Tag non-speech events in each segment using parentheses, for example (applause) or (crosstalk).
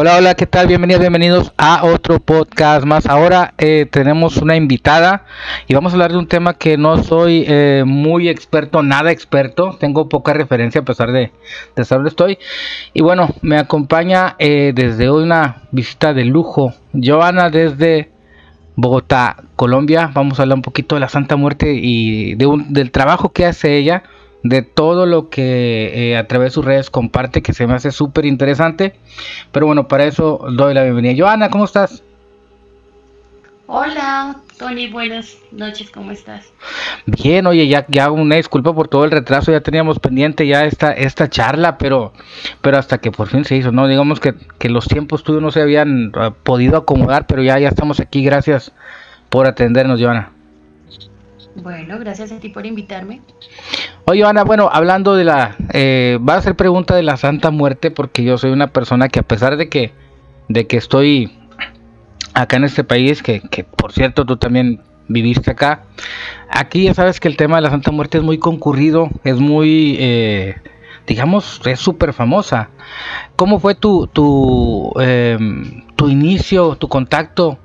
Hola, hola, ¿qué tal? Bienvenidos, bienvenidos a otro podcast más. Ahora eh, tenemos una invitada y vamos a hablar de un tema que no soy eh, muy experto, nada experto. Tengo poca referencia a pesar de, de saber estoy. Y bueno, me acompaña eh, desde una visita de lujo. Joana desde Bogotá, Colombia. Vamos a hablar un poquito de la Santa Muerte y de un, del trabajo que hace ella de todo lo que eh, a través de sus redes comparte, que se me hace súper interesante. Pero bueno, para eso doy la bienvenida. Joana, ¿cómo estás? Hola, Tony, buenas noches, ¿cómo estás? Bien, oye, ya, ya una disculpa por todo el retraso, ya teníamos pendiente ya esta, esta charla, pero, pero hasta que por fin se hizo, ¿no? Digamos que, que los tiempos tuyos no se habían uh, podido acomodar, pero ya, ya estamos aquí, gracias por atendernos, Joana. Bueno, gracias a ti por invitarme. Oye, Ana, bueno, hablando de la... Eh, va a ser pregunta de la Santa Muerte porque yo soy una persona que a pesar de que, de que estoy acá en este país, que, que por cierto tú también viviste acá, aquí ya sabes que el tema de la Santa Muerte es muy concurrido, es muy... Eh, digamos, es súper famosa. ¿Cómo fue tu, tu, eh, tu inicio, tu contacto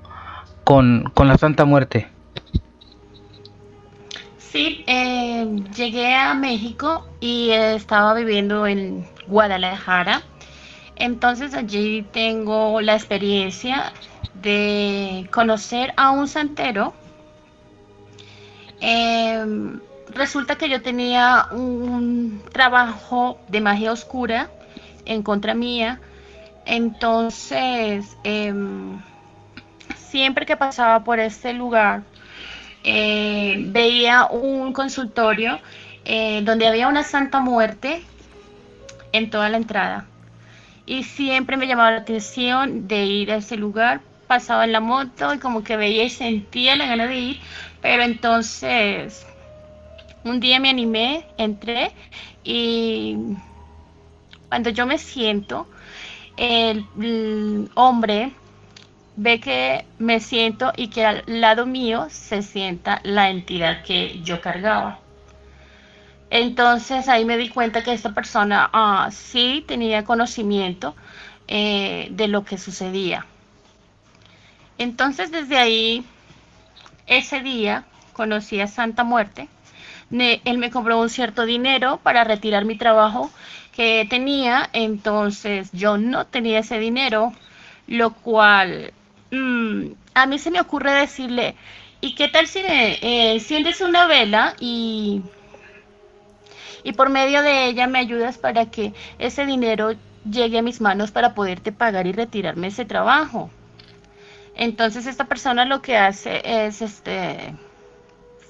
con, con la Santa Muerte? Sí, eh, llegué a México y estaba viviendo en Guadalajara. Entonces allí tengo la experiencia de conocer a un santero. Eh, resulta que yo tenía un trabajo de magia oscura en contra mía. Entonces, eh, siempre que pasaba por este lugar, eh, veía un consultorio eh, donde había una santa muerte en toda la entrada. Y siempre me llamaba la atención de ir a ese lugar. Pasaba en la moto y como que veía y sentía la gana de ir. Pero entonces, un día me animé, entré y cuando yo me siento, el, el hombre ve que me siento y que al lado mío se sienta la entidad que yo cargaba. Entonces ahí me di cuenta que esta persona ah, sí tenía conocimiento eh, de lo que sucedía. Entonces desde ahí, ese día, conocí a Santa Muerte. él me compró un cierto dinero para retirar mi trabajo que tenía. Entonces yo no tenía ese dinero, lo cual Mm, a mí se me ocurre decirle, ¿y qué tal si eh, enciendes una vela y, y por medio de ella me ayudas para que ese dinero llegue a mis manos para poderte pagar y retirarme ese trabajo? Entonces esta persona lo que hace es, este,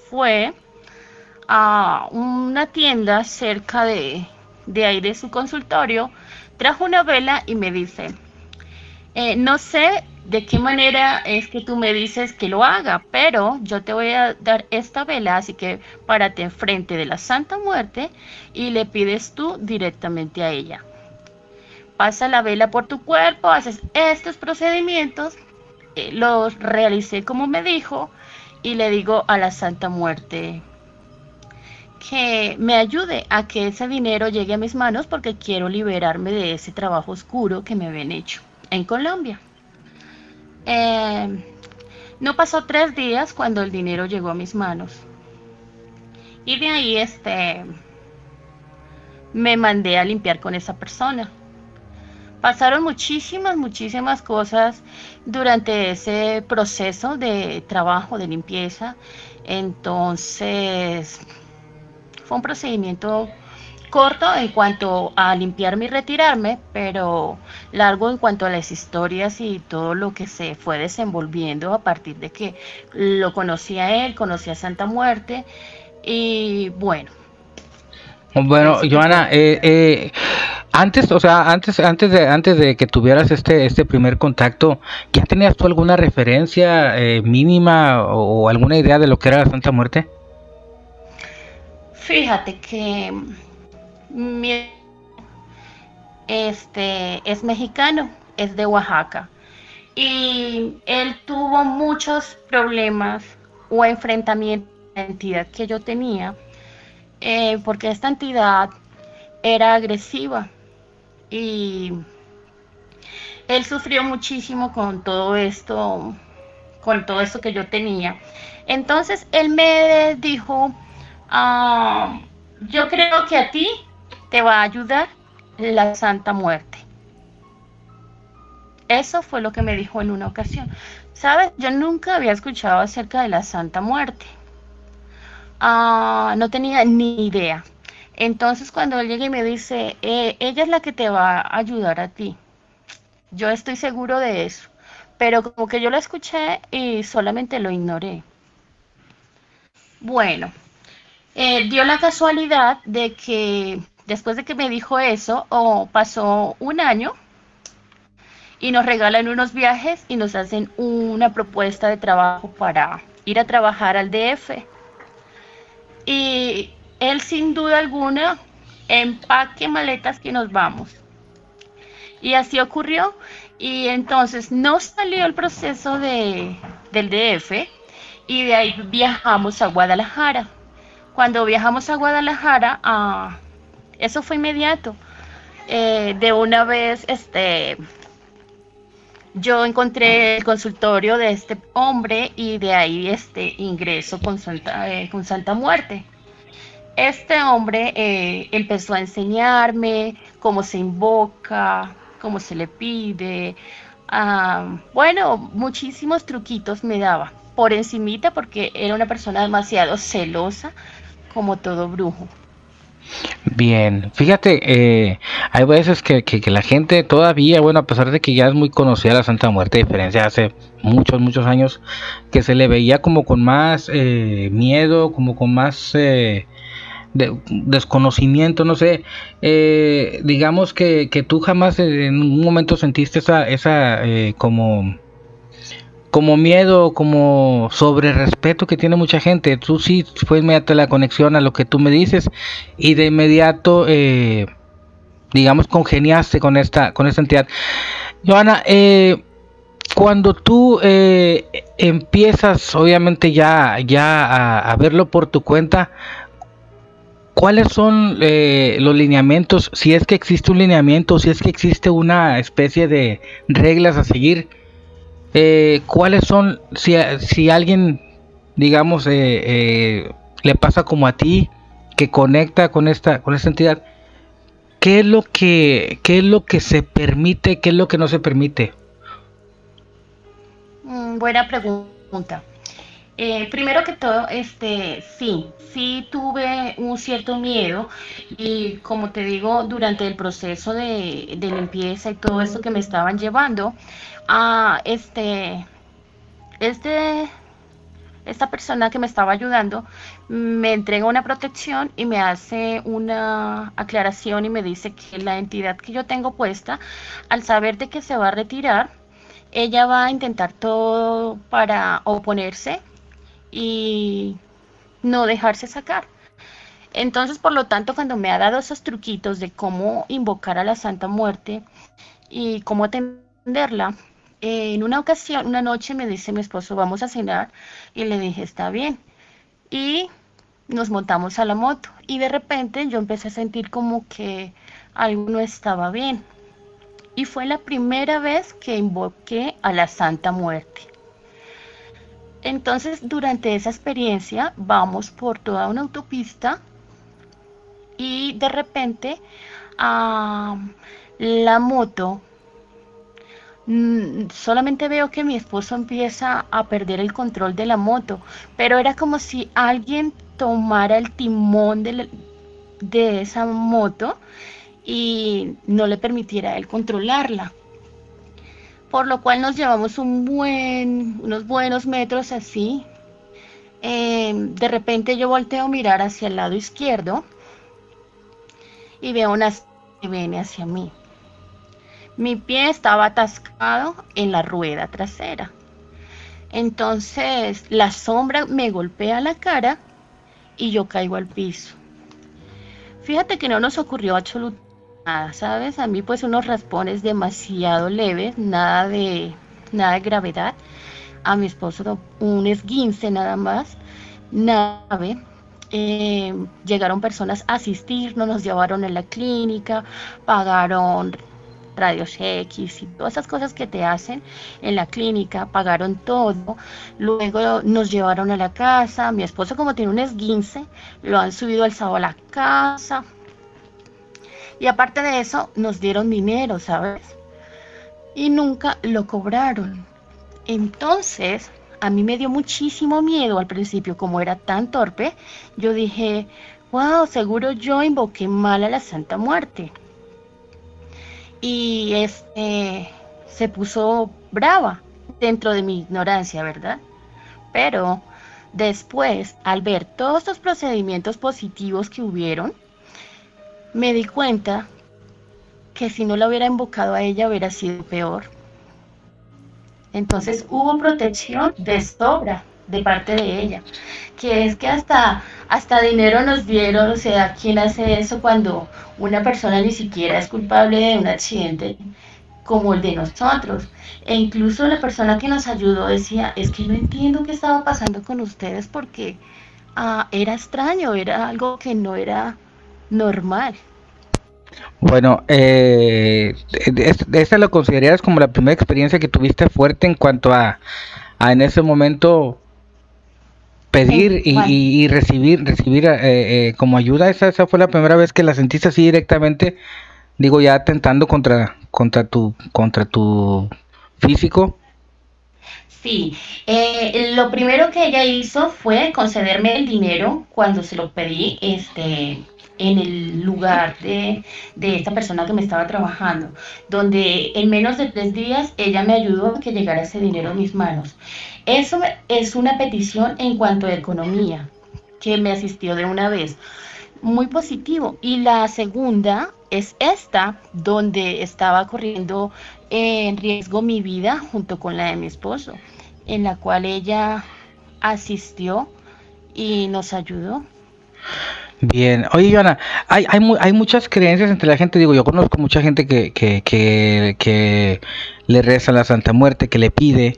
fue a una tienda cerca de, de ahí de su consultorio, trajo una vela y me dice, eh, no sé de qué manera es que tú me dices que lo haga, pero yo te voy a dar esta vela, así que párate enfrente de la Santa Muerte y le pides tú directamente a ella. Pasa la vela por tu cuerpo, haces estos procedimientos, eh, los realicé como me dijo y le digo a la Santa Muerte que me ayude a que ese dinero llegue a mis manos porque quiero liberarme de ese trabajo oscuro que me habían hecho en Colombia. Eh, no pasó tres días cuando el dinero llegó a mis manos. Y de ahí este me mandé a limpiar con esa persona. Pasaron muchísimas, muchísimas cosas durante ese proceso de trabajo, de limpieza. Entonces, fue un procedimiento corto en cuanto a limpiarme y retirarme, pero largo en cuanto a las historias y todo lo que se fue desenvolviendo a partir de que lo conocí a él, conocí a Santa Muerte y bueno. Bueno, Joana, eh, eh, antes, o sea, antes, antes de, antes de que tuvieras este, este primer contacto, ¿ya tenías tú alguna referencia eh, mínima o, o alguna idea de lo que era la Santa Muerte? Fíjate que mi este es mexicano, es de Oaxaca. Y él tuvo muchos problemas o enfrentamientos con la entidad que yo tenía, eh, porque esta entidad era agresiva. Y él sufrió muchísimo con todo esto, con todo esto que yo tenía. Entonces él me dijo, ah, yo creo que a ti te va a ayudar la Santa Muerte. Eso fue lo que me dijo en una ocasión. ¿Sabes? Yo nunca había escuchado acerca de la Santa Muerte. Ah, no tenía ni idea. Entonces cuando él llega y me dice, eh, ella es la que te va a ayudar a ti. Yo estoy seguro de eso. Pero como que yo lo escuché y solamente lo ignoré. Bueno, eh, dio la casualidad de que después de que me dijo eso, pasó un año y nos regalan unos viajes y nos hacen una propuesta de trabajo para ir a trabajar al DF. Y él sin duda alguna empaque maletas que nos vamos. Y así ocurrió. Y entonces no salió el proceso de, del DF y de ahí viajamos a Guadalajara. Cuando viajamos a Guadalajara, ah, eso fue inmediato. Eh, de una vez, este, yo encontré el consultorio de este hombre y de ahí este ingreso con Santa, eh, con Santa Muerte. Este hombre eh, empezó a enseñarme cómo se invoca, cómo se le pide. Ah, bueno, muchísimos truquitos me daba por encimita porque era una persona demasiado celosa como todo brujo. Bien, fíjate, eh, hay veces que, que, la gente todavía, bueno, a pesar de que ya es muy conocida la Santa Muerte, diferencia hace muchos, muchos años, que se le veía como con más eh, miedo, como con más eh, de, desconocimiento, no sé, digamos que, que, tú jamás en un momento sentiste esa, esa como como miedo, como sobre respeto que tiene mucha gente. Tú sí fue inmediata la conexión a lo que tú me dices y de inmediato, eh, digamos, congeniaste con esta, con esta entidad. Joana, eh, cuando tú eh, empiezas, obviamente ya, ya a, verlo por tu cuenta, ¿cuáles son los lineamientos? Si es que existe un lineamiento, si es que existe una especie de reglas a seguir eh, ¿cuáles son, si, si alguien, digamos, eh, eh, le pasa como a ti, que conecta con esta, con esta entidad, ¿qué es lo que, qué es lo que se permite, qué es lo que no se permite? Mm, buena pregunta. Primero que todo, este, sí, sí tuve un cierto miedo y como te digo, durante el proceso de, limpieza y todo eso que me estaban llevando, a este, este, esta persona que me estaba ayudando me entrega una protección y me hace una aclaración y me dice que la entidad que yo tengo puesta, al saber de que se va a retirar, ella va a intentar todo para oponerse y no dejarse sacar. Entonces, por lo tanto, cuando me ha dado esos truquitos de cómo invocar a la Santa Muerte y cómo atenderla, en una ocasión, una noche me dice mi esposo, vamos a cenar, y le dije, está bien. Y nos montamos a la moto y de repente yo empecé a sentir como que algo no estaba bien. Y fue la primera vez que invoqué a la Santa Muerte. Entonces, durante esa experiencia, vamos por toda una autopista y de repente ah, la moto Mm, solamente veo que mi esposo empieza a perder el control de la moto, pero era como si alguien tomara el timón de, de esa moto y no le permitiera a él controlarla. Por lo cual nos llevamos unos buenos metros así. Em, de repente yo volteo a mirar hacia el lado izquierdo y veo una que viene hacia mí. Mi pie estaba atascado en la rueda trasera. Entonces la sombra me golpea la cara y yo caigo al piso. Fíjate que no nos ocurrió absolutamente ¿sabes? A mí pues unos raspones demasiado leves, nada de, nada de gravedad. A mi esposo un esguince nada más, nave. Eh, llegaron personas a asistirnos, nos llevaron a la clínica, pagaron radios X y todas esas cosas que te hacen en la clínica, pagaron todo, luego nos llevaron a la casa, mi esposo como tiene un esguince, lo han subido al sábado a la casa, y aparte de eso, nos dieron dinero, ¿sabes? Y nunca lo cobraron. Entonces, a mí me dio muchísimo miedo al principio, como era tan torpe, yo dije, wow, seguro yo invoqué mal a la Santa Muerte. Y este se puso brava dentro de mi ignorancia, ¿verdad? Pero después, al ver todos los procedimientos positivos que hubieron, me di cuenta que si no la hubiera invocado a ella hubiera sido peor. Entonces hubo protección de sobra de parte de ella, que es que hasta, hasta dinero nos dieron, o sea, ¿quién hace eso cuando una persona ni siquiera es culpable de un accidente como el de nosotros? E incluso la persona que nos ayudó decía, es que no entiendo qué estaba pasando con ustedes porque ah, era extraño, era algo que no era normal. Bueno, eh, ¿esta lo considerarías como la primera experiencia que tuviste fuerte en cuanto a, en ese momento pedir y, recibir recibir eh, eh, como ayuda? ¿Esa, ¿Esa fue la primera vez que la sentiste así directamente? Digo, ya atentando contra, contra, tu, contra tu físico. Sí, eh, lo primero que ella hizo fue concederme el dinero cuando se lo pedí, este, en el lugar de, esta persona que me estaba trabajando, donde en menos de tres días ella me ayudó a que llegara ese dinero a mis manos. Eso es una petición en cuanto a economía, que me asistió de una vez. Muy positivo. Y la segunda es esta, donde estaba corriendo en riesgo mi vida junto con la de mi esposo, en la cual ella asistió y nos ayudó. Bien, oye Joana, hay, hay, hay, muchas creencias entre la gente, digo, yo conozco mucha gente que, que, que, le reza a la Santa Muerte, que le pide,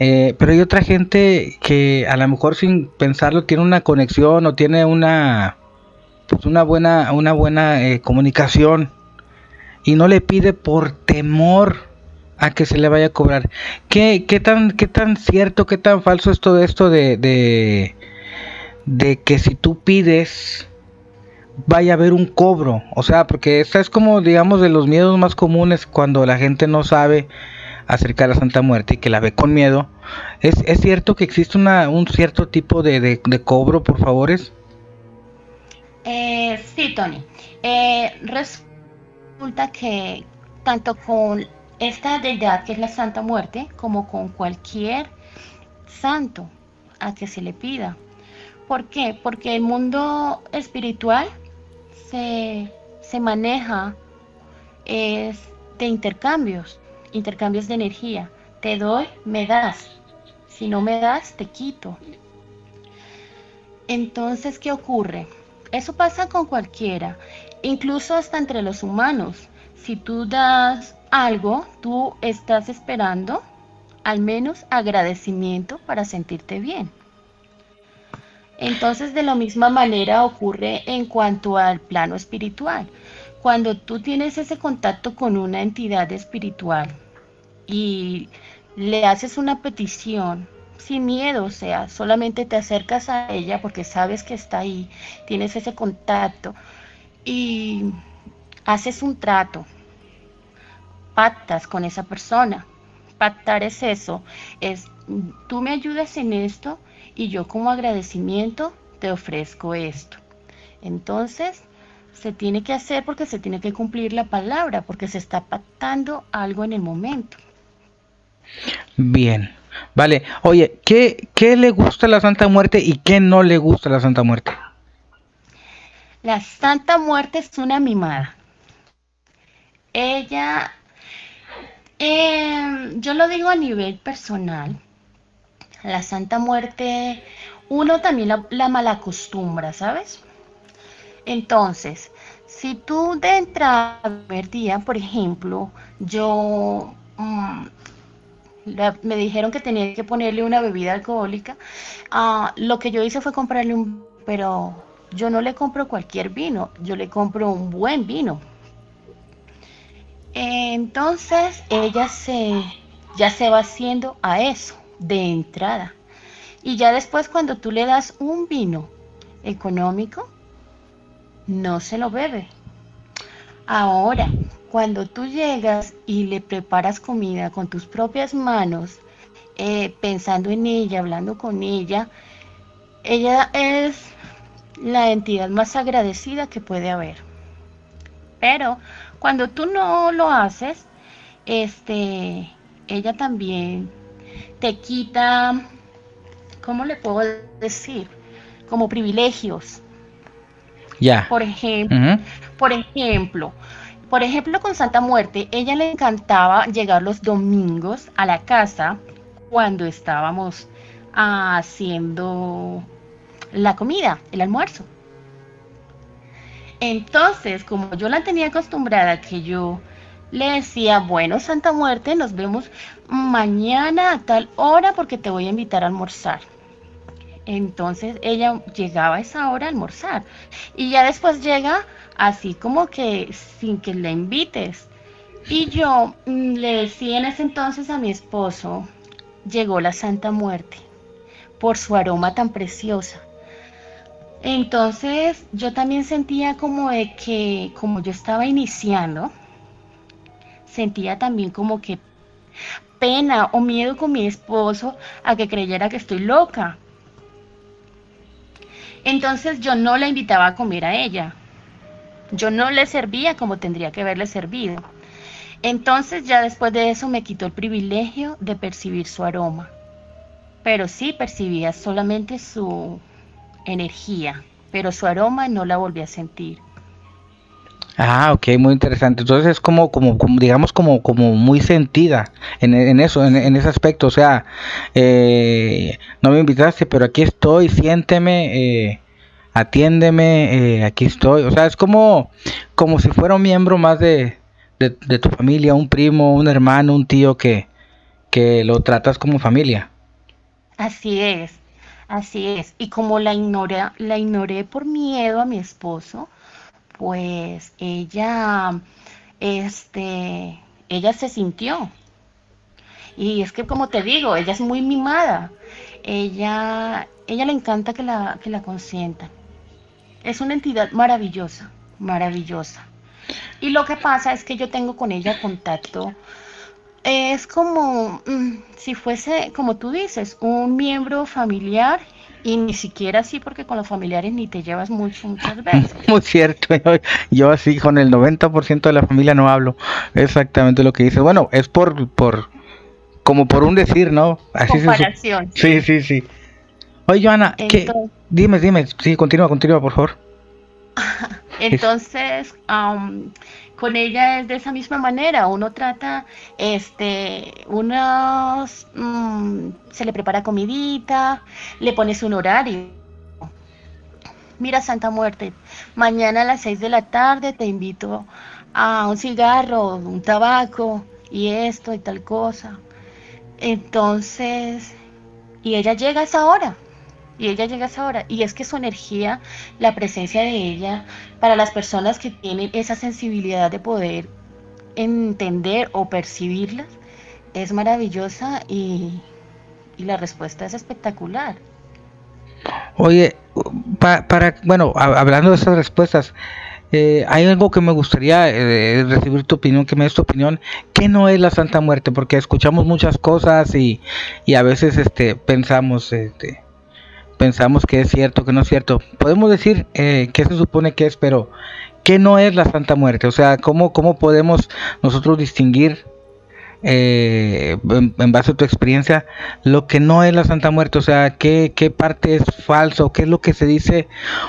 eh, pero hay otra gente que a lo mejor sin pensarlo tiene una conexión o tiene una, pues una buena, una buena eh, comunicación y no le pide por temor a que se le vaya a cobrar. ¿Qué, qué, tan, qué tan cierto, qué tan falso es todo esto de, de, de que si tú pides vaya a haber un cobro. O sea, porque esta es como, digamos, de los miedos más comunes cuando la gente no sabe acerca de la Santa Muerte y que la ve con miedo. ¿Es, es cierto que existe una, un cierto tipo de, de, cobro por favores? Eh, sí, Tony. Eh, resulta que tanto con esta deidad que es la Santa Muerte, como con cualquier santo a que se le pida. ¿Por qué? Porque el mundo espiritual se, maneja es de intercambios, intercambios de energía. Te doy, me das. Si no me das, te quito. Entonces, ¿qué ocurre? Eso pasa con cualquiera, incluso hasta entre los humanos. Si tú das algo, tú estás esperando al menos agradecimiento para sentirte bien. Entonces, de la misma manera ocurre en cuanto al plano espiritual. Cuando tú tienes ese contacto con una entidad espiritual y le haces una petición sin miedo, o sea, solamente te acercas a ella porque sabes que está ahí, tienes ese contacto y haces un trato, pactas con esa persona. Pactar es eso, es tú me ayudas en esto y yo como agradecimiento te ofrezco esto. Entonces, se tiene que hacer porque se tiene que cumplir la palabra, porque se está pactando algo en el momento. Bien, vale. Oye, ¿qué, ¿qué le gusta a la Santa Muerte y qué no le gusta a la Santa Muerte? La Santa Muerte es una mimada. Ella, eh, yo lo digo a nivel personal, la Santa Muerte, uno también la, la malacostumbra, ¿sabes? Entonces, si tú de entrada primer día, por ejemplo, yo mm, me dijeron que tenía que ponerle una bebida alcohólica, ah, lo que yo hice fue comprarle un, pero yo no le compro cualquier vino, yo le compro un buen vino. Entonces ella se ya se va haciendo a eso de entrada. Y ya después cuando tú le das un vino económico, no se lo bebe. Ahora, cuando tú llegas y le preparas comida con tus propias manos, eh, pensando en ella, hablando con ella, ella es la entidad más agradecida que puede haber. Pero cuando tú no lo haces, este, ella también te quita, ¿cómo le puedo decir? Como privilegios. Ya. Por ejemplo, por ejemplo, por ejemplo con Santa Muerte, ella le encantaba llegar los domingos a la casa cuando estábamos haciendo la comida, el almuerzo. Entonces, como yo la tenía acostumbrada que yo le decía, bueno, Santa Muerte, nos vemos mañana a tal hora porque te voy a invitar a almorzar. Entonces ella llegaba a esa hora a almorzar y ya después llega así como que sin que la invites. Y yo mm, le decía en ese entonces a mi esposo, llegó la Santa Muerte por su aroma tan preciosa. Entonces yo también sentía como de que como yo estaba iniciando, sentía también como que pena o miedo con mi esposo a que creyera que estoy loca. Entonces yo no la invitaba a comer a ella. Yo no le servía como tendría que haberle servido. Entonces ya después de eso me quitó el privilegio de percibir su aroma. Pero sí percibía solamente su energía, pero su aroma no la volví a sentir. Ah, ok, muy interesante. Entonces es como, como, digamos, como, como muy sentida en, eso, en, ese aspecto. O sea, eh, no me invitaste, pero aquí estoy, siénteme, eh, atiéndeme, eh, aquí estoy. O sea, es como, como si fuera un miembro más de, de, tu familia, un primo, un hermano, un tío que, que lo tratas como familia. Así es, así es. Y como la ignoré, la ignoré por miedo a mi esposo, pues ella, este, ella se sintió. Y es que como te digo, ella es muy mimada. Ella, ella le encanta que la, que la. Es una entidad maravillosa, maravillosa. Y lo que pasa es que yo tengo con ella contacto. Es como mm, si fuese, como tú dices, un miembro familiar y ni siquiera así porque con los familiares ni te llevas mucho muchas veces. (laughs) Muy cierto, yo, así con el 90% de la familia no hablo exactamente lo que dice. Bueno, es por, por, como por un decir, ¿no? Así Comparación. sí, sí, sí. Oye, Joana, ¿qué? dime, dime, sí, continúa, continúa, por favor. (laughs) Entonces, con ella es de esa misma manera. Uno trata, este, unos, mm, se le prepara comidita, le pones un horario. Mira, Santa Muerte, mañana a las 6 de la tarde te invito a un cigarro, un tabaco y esto y tal cosa. Entonces, y ella llega a esa hora y ella llega a esa hora. Y es que su energía, la presencia de ella, para las personas que tienen esa sensibilidad de poder entender o percibirlas, es maravillosa y, la respuesta es espectacular. Oye, para, bueno, hablando de esas respuestas, eh, hay algo que me gustaría eh, recibir tu opinión, que me des tu opinión, ¿qué no es la Santa Muerte? Porque escuchamos muchas cosas y, y a veces este, pensamos, este, pensamos que es cierto, que no es cierto. Podemos decir eh, que se supone que es, pero ¿qué no es la Santa Muerte? O sea, ¿cómo, cómo podemos nosotros distinguir eh, en, base a tu experiencia lo que no es la Santa Muerte? O sea, ¿qué, ¿qué parte es falso? ¿Qué es lo que se dice?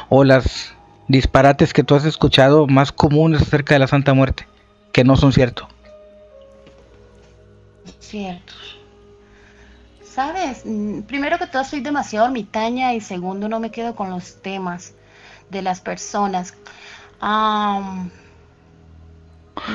O las disparates que tú has escuchado más comunes acerca de la Santa Muerte, que no son ciertos. Cierto. ¿Sabes? Mm, primero que todo soy demasiado ermitaña y segundo no me quedo con los temas de las personas.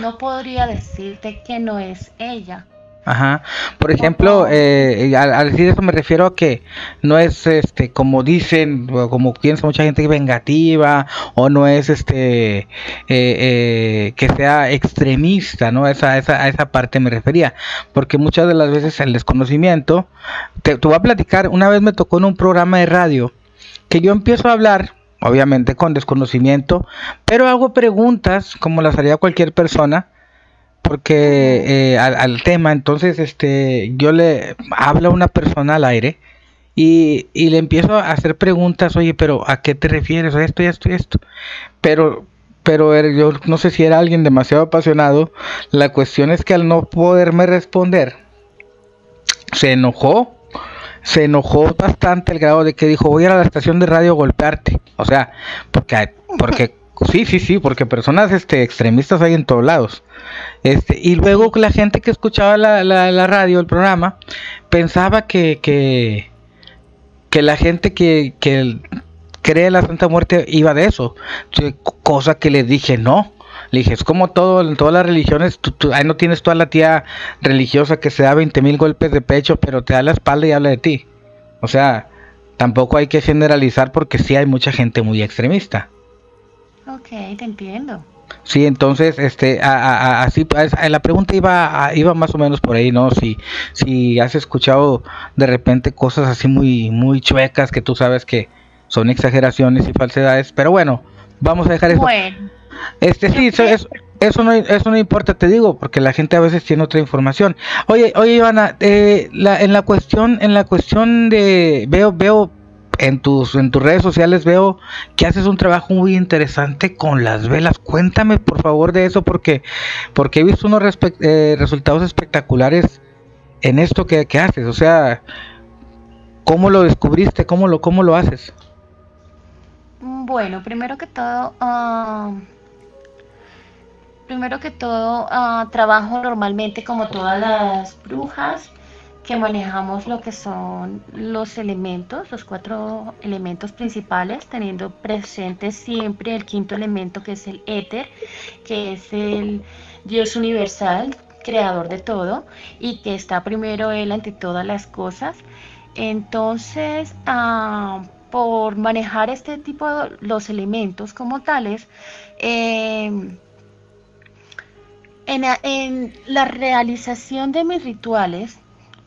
no podría decirte que no es ella, Ajá. Por ejemplo, eh, al, decir eso me refiero a que no es este como dicen como piensa mucha gente vengativa o no es este eh, eh, que sea extremista, ¿no? Esa, esa, a esa parte me refería, porque muchas de las veces el desconocimiento, te, te voy a platicar, una vez me tocó en un programa de radio que yo empiezo a hablar obviamente con desconocimiento, pero hago preguntas como las haría cualquier persona porque eh, al, tema, entonces este, yo le hablo a una persona al aire y, y, le empiezo a hacer preguntas, oye, pero ¿a qué te refieres? A esto esto y esto. Pero, pero yo no sé si era alguien demasiado apasionado. La cuestión es que al no poderme responder, se enojó. Se enojó bastante el grado de que dijo, voy a, a la estación de radio a golpearte. O sea, porque, porque Sí, sí, sí, porque personas este, extremistas hay en todos lados. Este, y luego la gente que escuchaba la, la, radio, el programa, pensaba que, que, que la gente que, que cree la Santa Muerte iba de eso. Cosa que le dije, no. Le dije, es como todo, en todas las religiones, tú, ahí no tienes toda la tía religiosa que se da 20 mil golpes de pecho, pero te da la espalda y habla de ti. O sea, tampoco hay que generalizar porque sí hay mucha gente muy extremista. Ok, te entiendo. Sí, entonces, este, así, pues, la pregunta iba, iba más o menos por ahí, ¿no? Si, si has escuchado de repente cosas así muy, muy chuecas que tú sabes que son exageraciones y falsedades, pero bueno, vamos a dejar eso. Bueno, este, sí, eso, eso, no, eso no importa, te digo, porque la gente a veces tiene otra información. Oye, oye, Ivana, eh, la, en la cuestión, en la cuestión de, veo, veo en tus, en tus redes sociales veo que haces un trabajo muy interesante con las velas. Cuéntame por favor de eso porque, porque he visto unos eh, resultados espectaculares en esto que, haces. O sea, ¿cómo lo descubriste? ¿Cómo lo, cómo lo haces? Bueno, primero que todo, ah, primero que todo, ah, trabajo normalmente como todas las brujas que manejamos lo que son los elementos, los cuatro elementos principales, teniendo presente siempre el quinto elemento que es el éter, que es el Dios universal, creador de todo, y que está primero Él ante todas las cosas. Entonces, ah, por manejar este tipo de los elementos como tales, en, en la realización de mis rituales,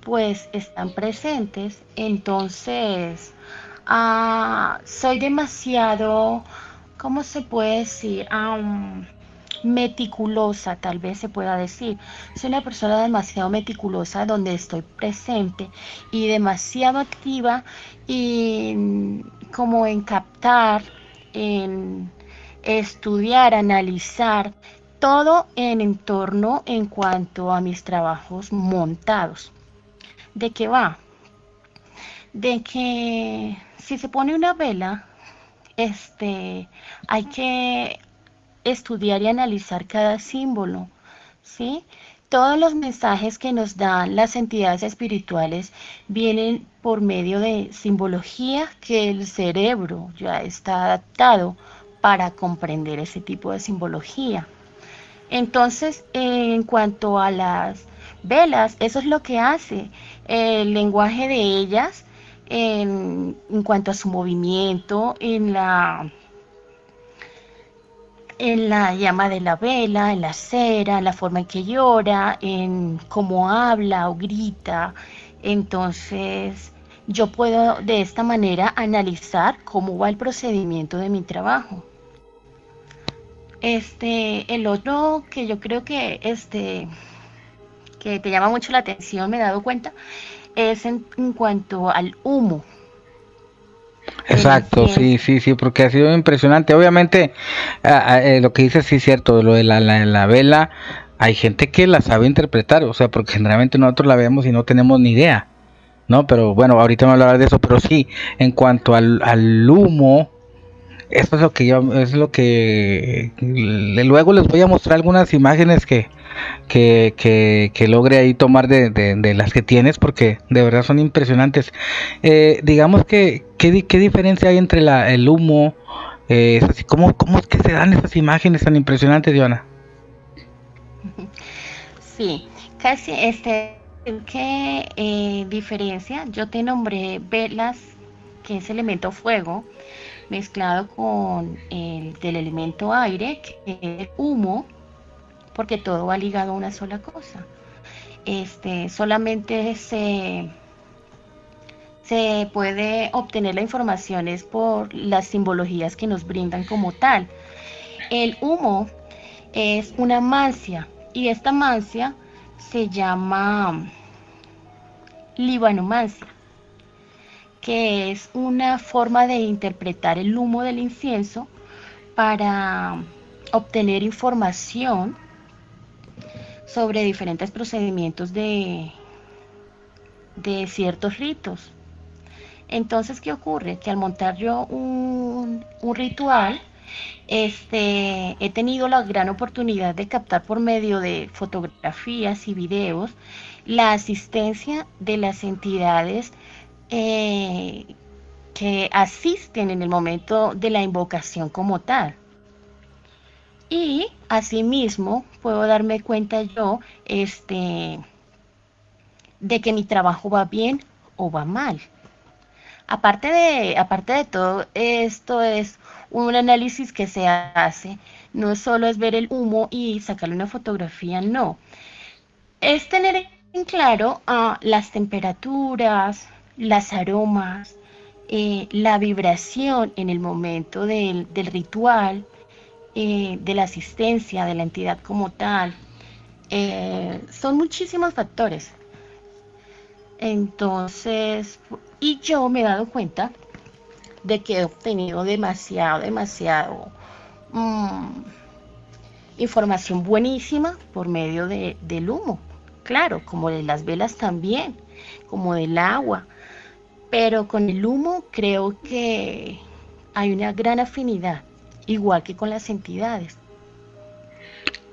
pues están presentes, entonces ah, soy demasiado, ¿cómo se puede decir? meticulosa, tal vez se pueda decir. Soy una persona demasiado meticulosa donde estoy presente y demasiado activa y como en captar, en estudiar, analizar todo en entorno en cuanto a mis trabajos montados. ¿De qué va? De que si se pone una vela, este, hay que estudiar y analizar cada símbolo, ¿sí? Todos los mensajes que nos dan las entidades espirituales vienen por medio de simbología que el cerebro ya está adaptado para comprender ese tipo de simbología. Entonces, en cuanto a las velas, eso es lo que hace el lenguaje de ellas en, cuanto a su movimiento, en la en la llama de la vela, en la cera, en la forma en que llora, en cómo habla o grita. Entonces, yo puedo de esta manera analizar cómo va el procedimiento de mi trabajo. Este, el otro que yo creo que este que te llama mucho la atención, me he dado cuenta, es en, cuanto al humo. Exacto, sí, sí, sí, porque ha sido impresionante. Obviamente, eh, lo que dices sí es cierto, lo de la, la, vela, hay gente que la sabe interpretar, o sea, porque generalmente nosotros la vemos y no tenemos ni idea, ¿no? Pero bueno, ahorita me hablar de eso, pero sí, en cuanto al, al humo, eso es lo que yo, es lo que luego les voy a mostrar algunas imágenes que, que, que, logre ahí tomar de, de, las que tienes porque de verdad son impresionantes. Eh, digamos que, ¿qué, ¿qué, diferencia hay entre la, el humo? Eh, es así, ¿cómo, ¿Cómo es que se dan esas imágenes tan impresionantes, Diana? (laughs) Sí, casi este qué eh, diferencia? Yo te nombré velas, que es elemento fuego, mezclado con el del elemento aire, que es humo, porque todo va ligado a una sola cosa. Este, solamente se, se puede obtener la información es por las simbologías que nos brindan como tal. El humo es una mancia y esta mancia se llama libanomancia, que es una forma de interpretar el humo del incienso para obtener información sobre diferentes procedimientos de, de ciertos ritos. Entonces, ¿qué ocurre? Que al montar yo un, un ritual, este, he tenido la gran oportunidad de captar por medio de fotografías y videos la asistencia de las entidades eh, que asisten en el momento de la invocación como tal. Y asimismo puedo darme cuenta yo este, de que mi trabajo va bien o va mal. Aparte de, aparte de todo, esto es un análisis que se hace, no solo es ver el humo y sacarle una fotografía, no. Es tener en claro ah, las temperaturas, las aromas, eh, la vibración en el momento del, ritual, eh, de la asistencia de la entidad como tal. Eh, son muchísimos factores. Entonces, y yo me he dado cuenta de que he obtenido demasiado, demasiado mm, información buenísima por medio de, del humo. Claro, como de las velas también, como del agua. Pero con el humo creo que hay una gran afinidad, igual que con las entidades.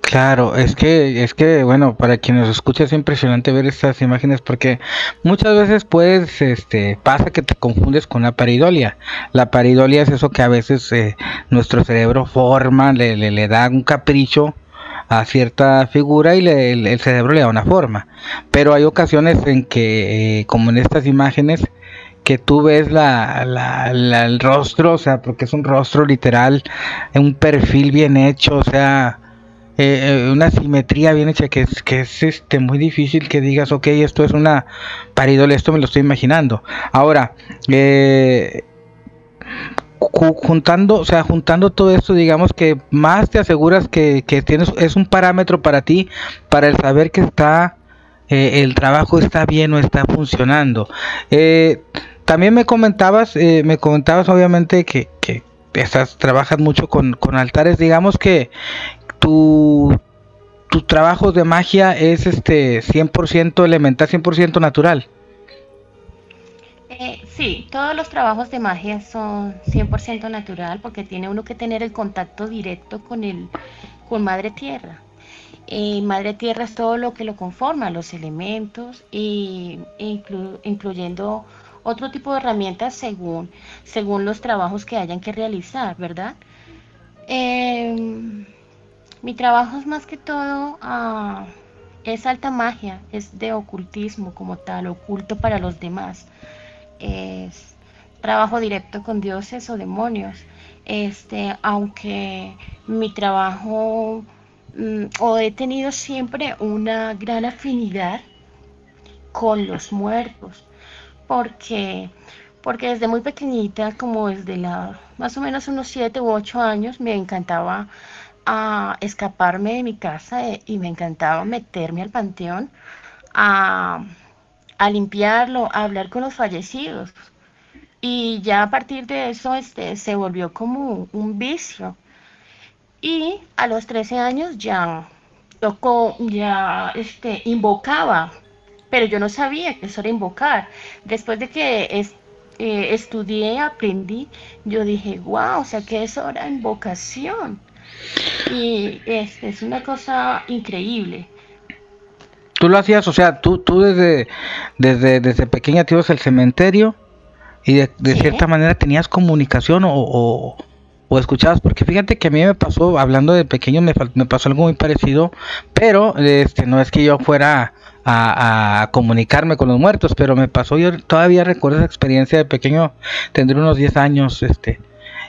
Claro, es que, es que, bueno, para quien nos escucha es impresionante ver estas imágenes porque muchas veces puedes, este, pasa que te confundes con la paridolia. La paridolia es eso que a veces eh, nuestro cerebro forma, le, le, da un capricho a cierta figura y le, el, cerebro le da una forma. Pero hay ocasiones en que, eh, como en estas imágenes, que tú ves la, el rostro, o sea, porque es un rostro literal, un perfil bien hecho, o sea, eh, eh, una simetría bien hecha que es, que es este, muy difícil que digas, ok, esto es una paridole, esto me lo estoy imaginando. Ahora, eh, juntando, o sea, juntando todo esto, digamos que más te aseguras que, que tienes, es un parámetro para ti, para el saber que está, el trabajo está bien o está funcionando. También me comentabas, me comentabas obviamente que, que estás, trabajas mucho con, con altares, digamos que, tu, tu trabajo de magia es este 100% elemental, 100% natural. Eh, sí, todos los trabajos de magia son 100% natural porque tiene uno que tener el contacto directo con el con Madre Tierra. Eh, Madre Tierra es todo lo que lo conforma, los elementos, y, incluyendo otro tipo de herramientas según, según los trabajos que hayan que realizar, ¿verdad? Eh, mi trabajo es más que todo, ah, es alta magia, es de ocultismo como tal, oculto para los demás. Es trabajo directo con dioses o demonios. Este, aunque mi trabajo mm, o he tenido siempre una gran afinidad con los muertos, porque porque desde muy pequeñita, como desde la más o menos unos 7 u 8 años, me encantaba a escaparme de mi casa eh, y me encantaba meterme al panteón a, limpiarlo, a hablar con los fallecidos. Y ya a partir de eso este, se volvió como un vicio. Y a los 13 años ya tocó, ya este, invocaba, pero yo no sabía que eso era invocar. Después de que es, eh, estudié, aprendí, yo dije, wow, o sea que eso era invocación. Y es, es una cosa increíble. Tú lo hacías, o sea, tú, tú desde, desde, desde pequeña te ibas al cementerio y de, cierta manera tenías comunicación o, o, escuchabas, porque fíjate que a mí me pasó, hablando de pequeño, me, me pasó algo muy parecido, pero este no es que yo fuera a, comunicarme con los muertos, pero me pasó, yo todavía recuerdo esa experiencia de pequeño, tendré unos 10 años, este,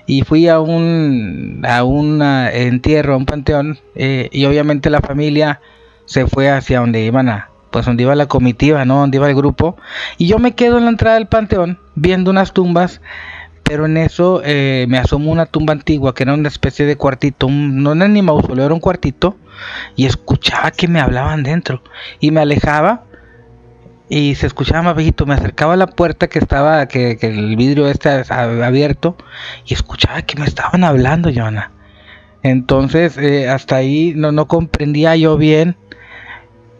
y fui a un, a un entierro, a un panteón, eh, y obviamente la familia se fue hacia donde iban a, pues donde iba la comitiva, ¿no? Donde iba el grupo, y yo me quedo en la entrada del panteón viendo unas tumbas, pero en eso eh, me asomó una tumba antigua que era una especie de cuartito, no era ni mausoleo, era un cuartito, y escuchaba que me hablaban dentro, y me alejaba, y se escuchaba más viejito, me acercaba a la puerta que estaba, que, el vidrio este abierto, y escuchaba que me estaban hablando, Joana. Entonces, eh, hasta ahí no, no comprendía yo bien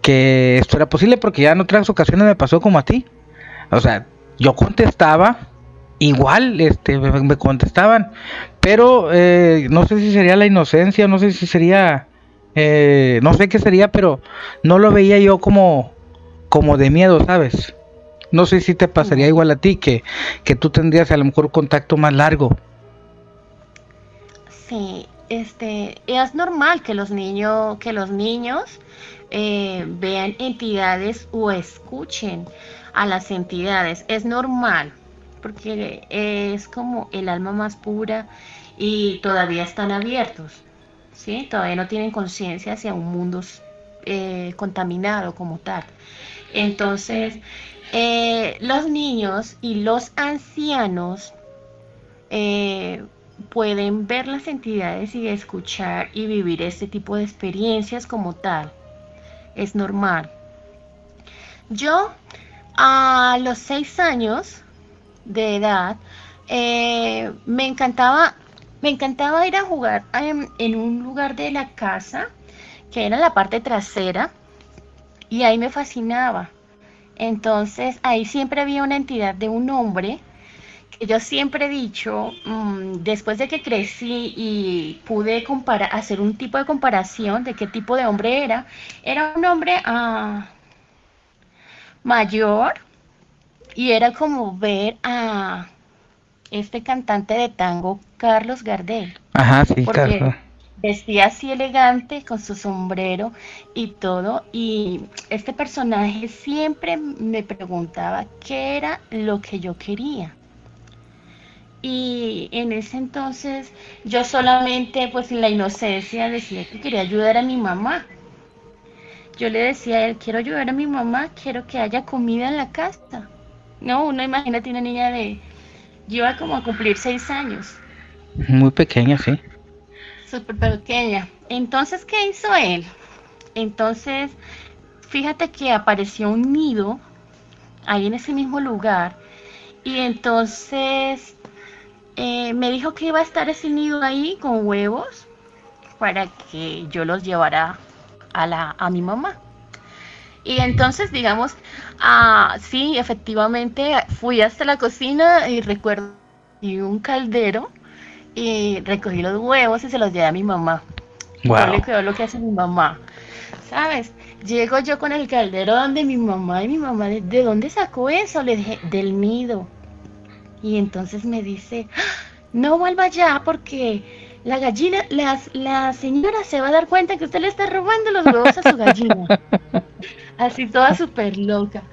que esto era posible, porque ya en otras ocasiones me pasó como a ti. O sea, yo contestaba, igual este, me, contestaban, pero eh, no sé si sería la inocencia, no sé si sería, eh, no sé qué sería, pero no lo veía yo como, como de miedo, ¿sabes? No sé si te pasaría igual a ti, que, que tú tendrías a lo mejor contacto más largo. Sí, este, es normal que los niños, que los niños eh, vean entidades o escuchen a las entidades. Es normal, porque es como el alma más pura y todavía están abiertos, ¿sí? Todavía no tienen conciencia hacia un mundo eh, contaminado como tal. Entonces, eh, los niños y los ancianos eh, pueden ver las entidades y escuchar y vivir este tipo de experiencias como tal. Es normal. Yo a los seis años de edad eh, me encantaba me encantaba ir a jugar en, un lugar de la casa que era la parte trasera y ahí me fascinaba. Entonces ahí siempre había una entidad de un hombre que yo siempre he dicho, mm, después de que crecí y pude comparar, hacer un tipo de comparación de qué tipo de hombre era, era un hombre uh, mayor y era como ver a este cantante de tango, Carlos Gardel. Ajá, sí, Carlos. Vestía así elegante con su sombrero y todo. Y este personaje siempre me preguntaba qué era lo que yo quería. Y en ese entonces yo solamente, pues en la inocencia, decía que quería ayudar a mi mamá yo le decía a él, quiero ayudar a mi mamá, quiero que haya comida en la casa. No, uno imagínate una niña de, iba como a cumplir seis años. Muy pequeña, sí. Súper pequeña. Entonces, ¿qué hizo él? Entonces, fíjate que apareció un nido ahí en ese mismo lugar. Y entonces eh, me dijo que iba a estar ese nido ahí con huevos para que yo los llevara a, la, a mi mamá. Y entonces, digamos, ah, sí, efectivamente, fui hasta la cocina y recuerdo y un caldero y recogí los huevos y se los llevé a mi mamá. Wow. le quedó lo que hace mi mamá. ¿Sabes? Llego yo con el caldero donde mi mamá y mi mamá, ¿de, dónde sacó eso? Le dije, del nido. Y entonces me dice, ¡Ah! no vuelva ya porque la gallina, la, la señora se va a dar cuenta que usted le está robando los huevos a su gallina. (laughs) Así toda súper loca.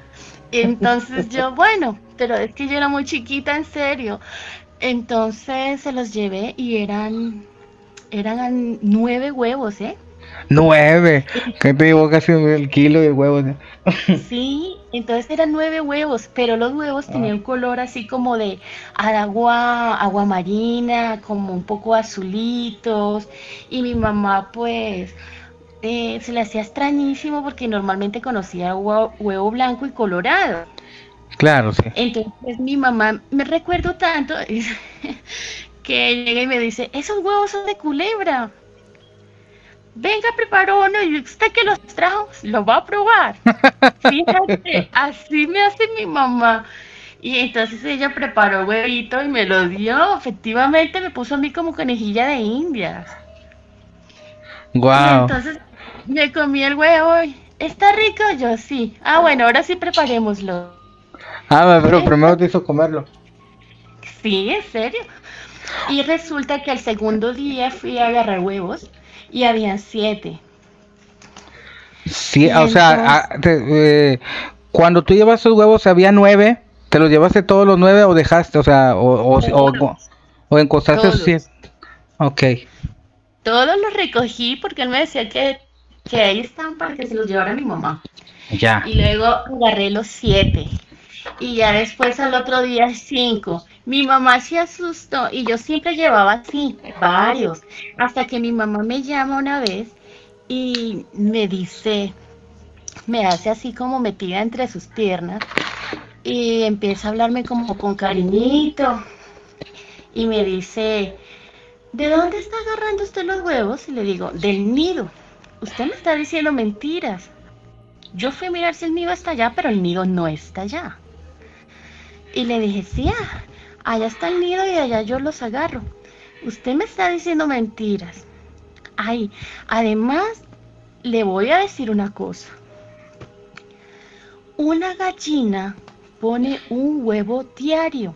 Entonces yo, (laughs) bueno, pero es que yo era muy chiquita, en serio. Entonces se los llevé y eran, eran nueve huevos, ¿eh? Nueve. (laughs) Que te llevó casi el kilo de huevos. (laughs) Sí, entonces eran nueve huevos, pero los huevos tenían un ah. color así como de agua, agua marina, como un poco azulitos. Y mi mamá, pues, eh, se le hacía extrañísimo porque normalmente conocía huevo, huevo blanco y colorado. Claro, sí. Entonces mi mamá, me recuerdo tanto (laughs) que llega y me dice, esos huevos son de culebra venga, preparó uno y usted que los trajo, lo va a probar. (laughs) Fíjate, así me hace mi mamá. Y entonces ella preparó huevito y me lo dio. Efectivamente me puso a mí como conejilla de indias. Wow. entonces me comí el huevo ¿está rico? Yo sí. Ah, bueno, ahora sí preparémoslo. Ah, pero primero te hizo comerlo. Sí, en serio. Y resulta que al segundo día fui a agarrar huevos y habían siete. Sí, o sea, ah, eh, cuando tú llevas esos huevos había nueve, ¿te los llevaste todos los nueve o dejaste, o sea, o, o, o, o encostaste siete? Ok. Todos los recogí porque él me decía que, que ahí están para que se los llevara mi mamá. Ya. Y luego agarré los siete. Y ya después al otro día cinco. Mi mamá se asustó y yo siempre llevaba así, varios. Hasta que mi mamá me llama una vez y me dice, me hace así como metida entre sus piernas y empieza a hablarme como con cariñito y me dice, ¿de dónde está agarrando usted los huevos? Y le digo, del nido. Usted me está diciendo mentiras. Yo fui a mirar si el nido está allá, pero el nido no está allá. Y le dije, sí, ah, allá está el nido y allá yo los agarro. Usted me está diciendo mentiras. Ay, además, le voy a decir una cosa. Una gallina pone un huevo diario.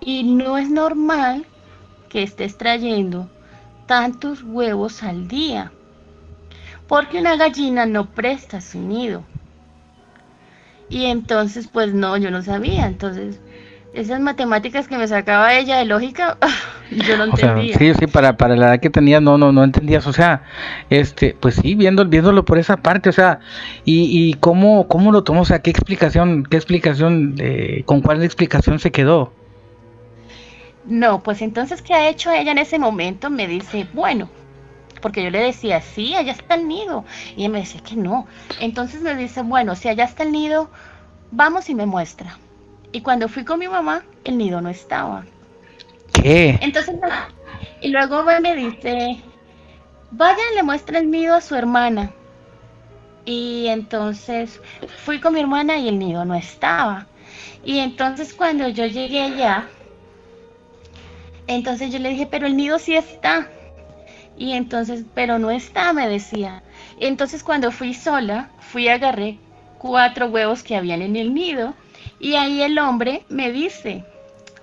Y no es normal que estés trayendo tantos huevos al día. Porque una gallina no presta su nido. Y entonces, pues no, yo no sabía. Entonces, esas matemáticas que me sacaba ella de lógica, (laughs) yo no entendía. sí, sí, para, para la edad que tenía, no, no, no entendías. O sea, este, pues sí, viendo, viéndolo por esa parte, o sea, y, y cómo, cómo lo tomó, o sea, qué explicación, qué explicación, eh, con cuál explicación se quedó. No, pues entonces, ¿qué ha hecho ella en ese momento? Me dice, bueno, porque yo le decía, sí, allá está el nido. Y ella me decía que no. Entonces me dice, bueno, si allá está el nido, vamos y me muestra. Y cuando fui con mi mamá, el nido no estaba. ¿Qué? Entonces, y luego me dice, vaya le muestra el nido a su hermana. Y entonces fui con mi hermana y el nido no estaba. Y entonces cuando yo llegué allá, entonces yo le dije, pero el nido sí está. Y entonces, pero no está, me decía. Entonces cuando fui sola, fui agarré cuatro huevos que habían en el nido y ahí el hombre me dice,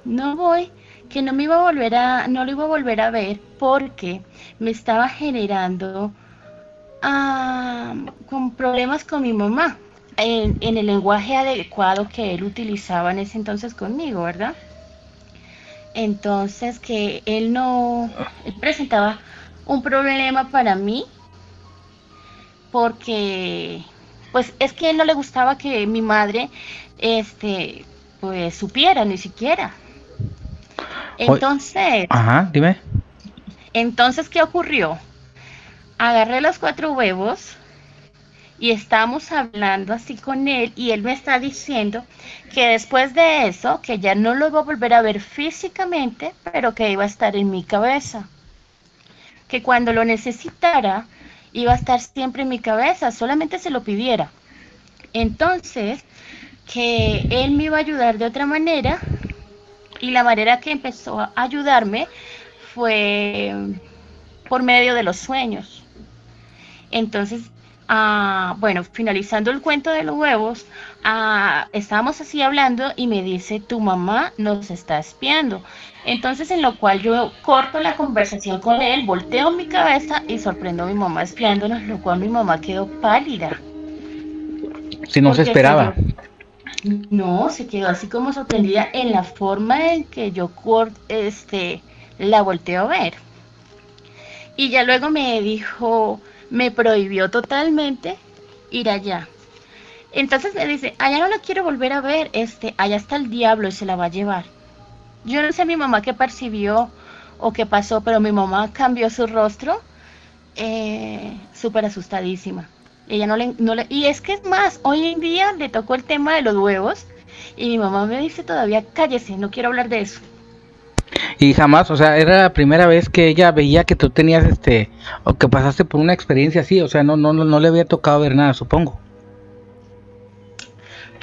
no voy, que no me iba a volver a, no lo iba a volver a ver porque me estaba generando con problemas con mi mamá en, en el lenguaje adecuado que él utilizaba en ese entonces conmigo, ¿verdad? Entonces que él no, él presentaba un problema para mí porque pues es que no le gustaba que mi madre este, pues supiera ni siquiera. Entonces. Ajá, dime. Entonces, ¿qué ocurrió? Agarré los cuatro huevos y estamos hablando así con él y él me está diciendo que después de eso, que ya no lo iba a volver a ver físicamente, pero que iba a estar en mi cabeza. Que cuando lo necesitara, iba a estar siempre en mi cabeza, solamente se lo pidiera. Entonces, que él me iba a ayudar de otra manera y la manera que empezó a ayudarme fue por medio de los sueños. Entonces, ah, bueno, finalizando el cuento de los huevos, ah, estábamos así hablando y me dice, tu mamá nos está espiando. Entonces, en lo cual yo corto la conversación con él, volteo mi cabeza y sorprendo a mi mamá espiándonos, lo cual mi mamá quedó pálida. Si no se esperaba. No, se quedó así como sorprendida en la forma en que yo este, la volteo a ver. Y ya luego me dijo, me prohibió totalmente ir allá. Entonces me dice, allá no la quiero volver a ver, este, allá está el diablo y se la va a llevar. Yo no sé mi mamá qué percibió o qué pasó, pero mi mamá cambió su rostro eh, súper asustadísima. Ella no le, no le, y es que es más, hoy en día le tocó el tema de los huevos y mi mamá me dice todavía, cállese, no quiero hablar de eso. Y jamás, o sea, era la primera vez que ella veía que tú tenías este, o que pasaste por una experiencia así, o sea, no, no, no, le había tocado ver nada, supongo.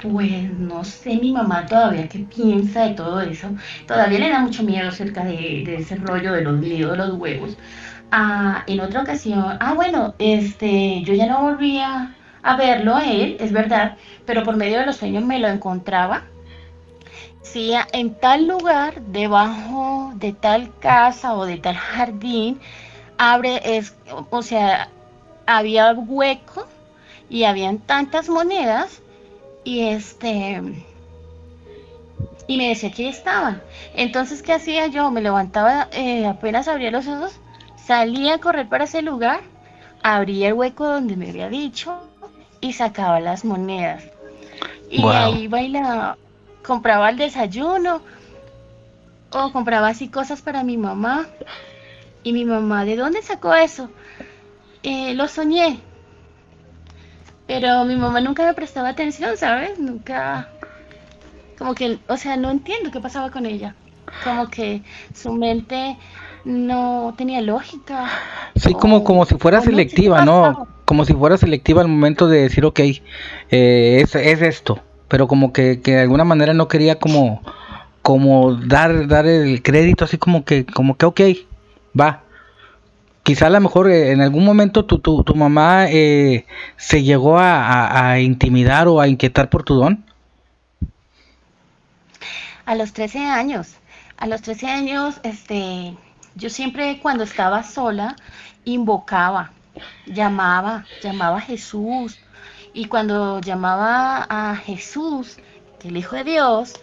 Pues no sé mi mamá todavía qué piensa de todo eso. Todavía le da mucho miedo acerca de, de ese rollo de los nidos de los huevos. Ah, en otra ocasión, ah, bueno, este, yo ya no volvía a verlo a él, es verdad, pero por medio de los sueños me lo encontraba. Sí, en tal lugar, debajo de tal casa o de tal jardín, abre, es, o sea, había hueco y habían tantas monedas y este y me decía que estaban. Entonces, ¿qué hacía yo? Me levantaba, eh, apenas abría los ojos, salía a correr para ese lugar, abría el hueco donde me había dicho y sacaba las monedas. Y ahí bailaba, compraba el desayuno o compraba así cosas para mi mamá. Y mi mamá, ¿de dónde sacó eso? Eh, lo soñé. Pero mi mamá nunca me prestaba atención, ¿sabes? Nunca... Como que, o sea, no entiendo qué pasaba con ella. Como que su mente no tenía lógica. Sí, como, como si fuera selectiva, ¿no? Como si fuera selectiva al momento de decir, ok, eh, es, es, esto. Pero como que, que, de alguna manera no quería como, como dar, dar el crédito, así como que, como que, ok, va. Quizá a lo mejor eh, en algún momento tu, tu, tu mamá eh, se llegó a, a, intimidar o a inquietar por tu don. A los 13 años. A los 13 años, este, yo siempre cuando estaba sola invocaba, llamaba, llamaba a Jesús. Y cuando llamaba a Jesús, el Hijo de Dios,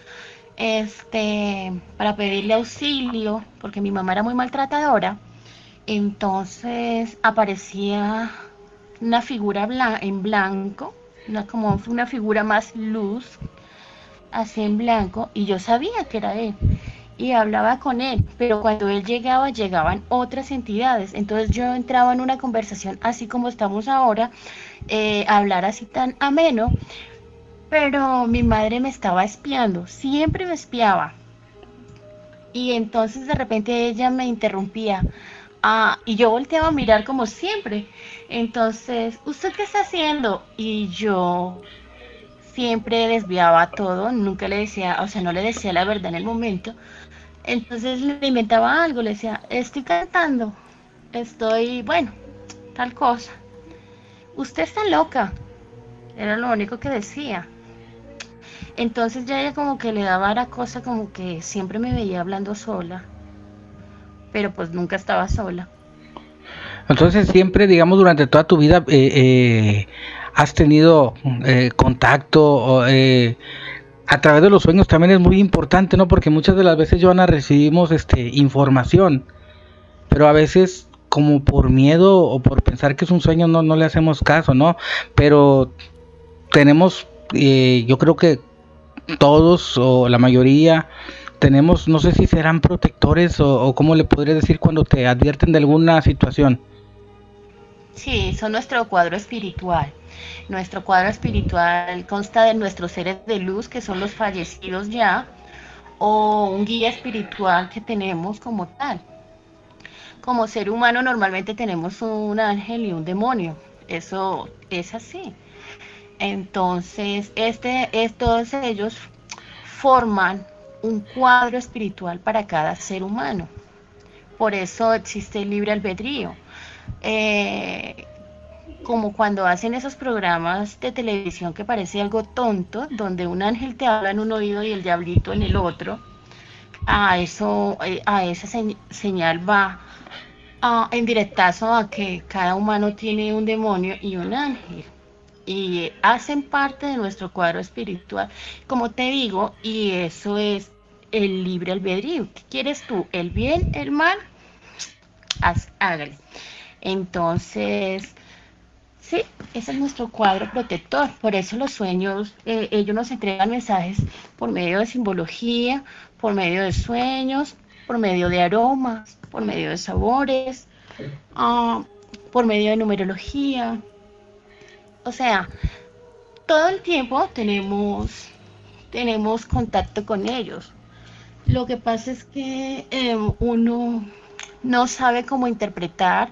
este, para pedirle auxilio, porque mi mamá era muy maltratadora, entonces aparecía una figura en blanco, una, como una figura más luz, así en blanco, y yo sabía que era él y hablaba con él, pero cuando él llegaba, llegaban otras entidades. Entonces yo entraba en una conversación así como estamos ahora, eh, hablar así tan ameno, pero mi madre me estaba espiando, siempre me espiaba. Y entonces de repente ella me interrumpía. Ah, y yo volteaba a mirar como siempre. Entonces, ¿usted qué está haciendo? Y yo siempre desviaba todo, nunca le decía, o sea, no le decía la verdad en el momento. Entonces le inventaba algo, le decía, estoy cantando, estoy, bueno, tal cosa. Usted está loca. Era lo único que decía. Entonces ya ella como que le daba la cosa como que siempre me veía hablando sola. Pero pues nunca estaba sola. Entonces siempre, digamos, durante toda tu vida eh, eh, has tenido eh, contacto eh, a través de los sueños también es muy importante, ¿no? Porque muchas de las veces, Joana, recibimos este, información, pero a veces como por miedo o por pensar que es un sueño no, no le hacemos caso, ¿no? Pero tenemos, eh, yo creo que todos o la mayoría tenemos, no sé si serán protectores o, o cómo le podría decir cuando te advierten de alguna situación. Sí, son nuestro cuadro espiritual. Nuestro cuadro espiritual consta de nuestros seres de luz, que son los fallecidos ya, o un guía espiritual que tenemos como tal. Como ser humano normalmente tenemos un ángel y un demonio. Eso es así. Entonces, este, todos ellos forman un cuadro espiritual para cada ser humano. Por eso existe el libre albedrío. Eh, como cuando hacen esos programas de televisión que parece algo tonto, donde un ángel te habla en un oído y el diablito en el otro, a eso, eh, a esa señal va en directazo a que cada humano tiene un demonio y un ángel. Y hacen parte de nuestro cuadro espiritual, como te digo, y eso es el libre albedrío. ¿Qué quieres tú? ¿El bien, el mal? Haz, hágale. Entonces, Sí, ese es nuestro cuadro protector. Por eso los sueños, eh, ellos nos entregan mensajes por medio de simbología, por medio de sueños, por medio de aromas, por medio de sabores, ah, por medio de numerología. O sea, todo el tiempo tenemos, tenemos contacto con ellos. Lo que pasa es que em, uno no sabe cómo interpretar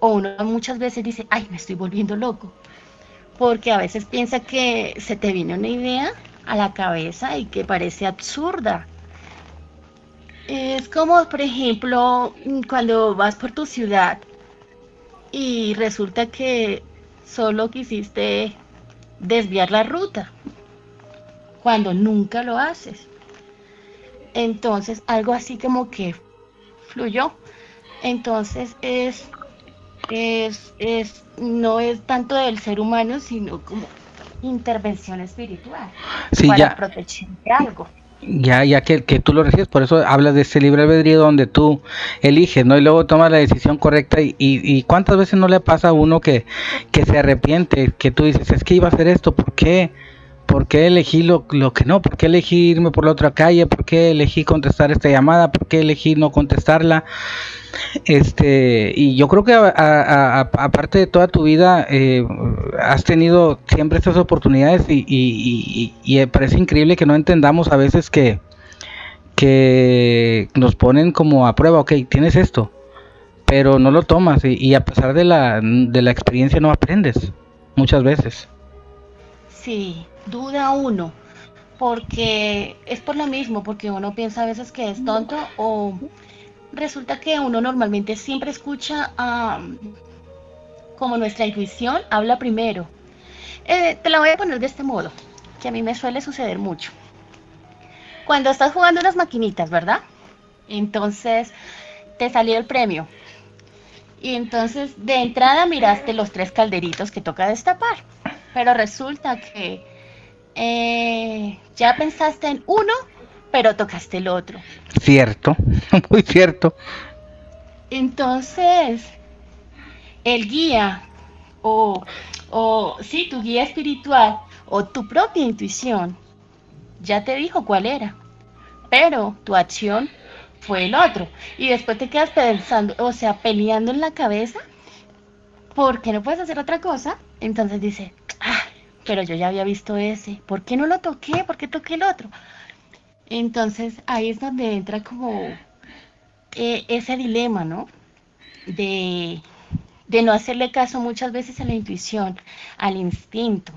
o uno muchas veces dice, ay, me estoy volviendo loco, porque a veces piensa que se te viene una idea a la cabeza y que parece absurda. Es como, por ejemplo, cuando vas por tu ciudad y resulta que solo quisiste desviar la ruta, cuando nunca lo haces. Entonces, algo así como que fluyó. Entonces es es, es, no es tanto del ser humano, sino como intervención espiritual para ya, proteger algo. Ya, ya que, que, tú lo recibes, por eso hablas de ese libre albedrío donde tú eliges, ¿no? Y luego tomas la decisión correcta y, y, cuántas veces no le pasa a uno que, que se arrepiente, que tú dices, es que iba a hacer esto, ¿por qué? ¿Por qué elegí lo, lo, que no? ¿Por qué elegí irme por la otra calle? ¿Por qué elegí contestar esta llamada? ¿Por qué elegí no contestarla? Este, y yo creo que aparte de toda tu vida, eh, has tenido siempre estas oportunidades y, y, y, me parece increíble que no entendamos a veces que, que nos ponen como a prueba, ok, tienes esto, pero no lo tomas y, a pesar de la, de la experiencia no aprendes muchas veces. Sí, duda uno, porque es por lo mismo, porque uno piensa a veces que es tonto o resulta que uno normalmente siempre escucha como nuestra intuición habla primero. Eh, te la voy a poner de este modo, que a mí me suele suceder mucho. Cuando estás jugando unas maquinitas, ¿verdad? Entonces te salió el premio. Y entonces de entrada miraste los tres calderitos que toca destapar. Pero resulta que eh, ya pensaste en uno, pero tocaste el otro. Cierto, (laughs) muy cierto. Entonces, el guía, o, o sí, tu guía espiritual, o tu propia intuición, ya te dijo cuál era, pero tu acción fue el otro. Y después te quedas pensando, o sea, peleando en la cabeza, porque no puedes hacer otra cosa. Entonces dice, ah, pero yo ya había visto ese, ¿por qué no lo toqué? ¿Por qué toqué el otro? Entonces ahí es donde entra como eh, ese dilema, ¿no? De, no hacerle caso muchas veces a la intuición, al instinto.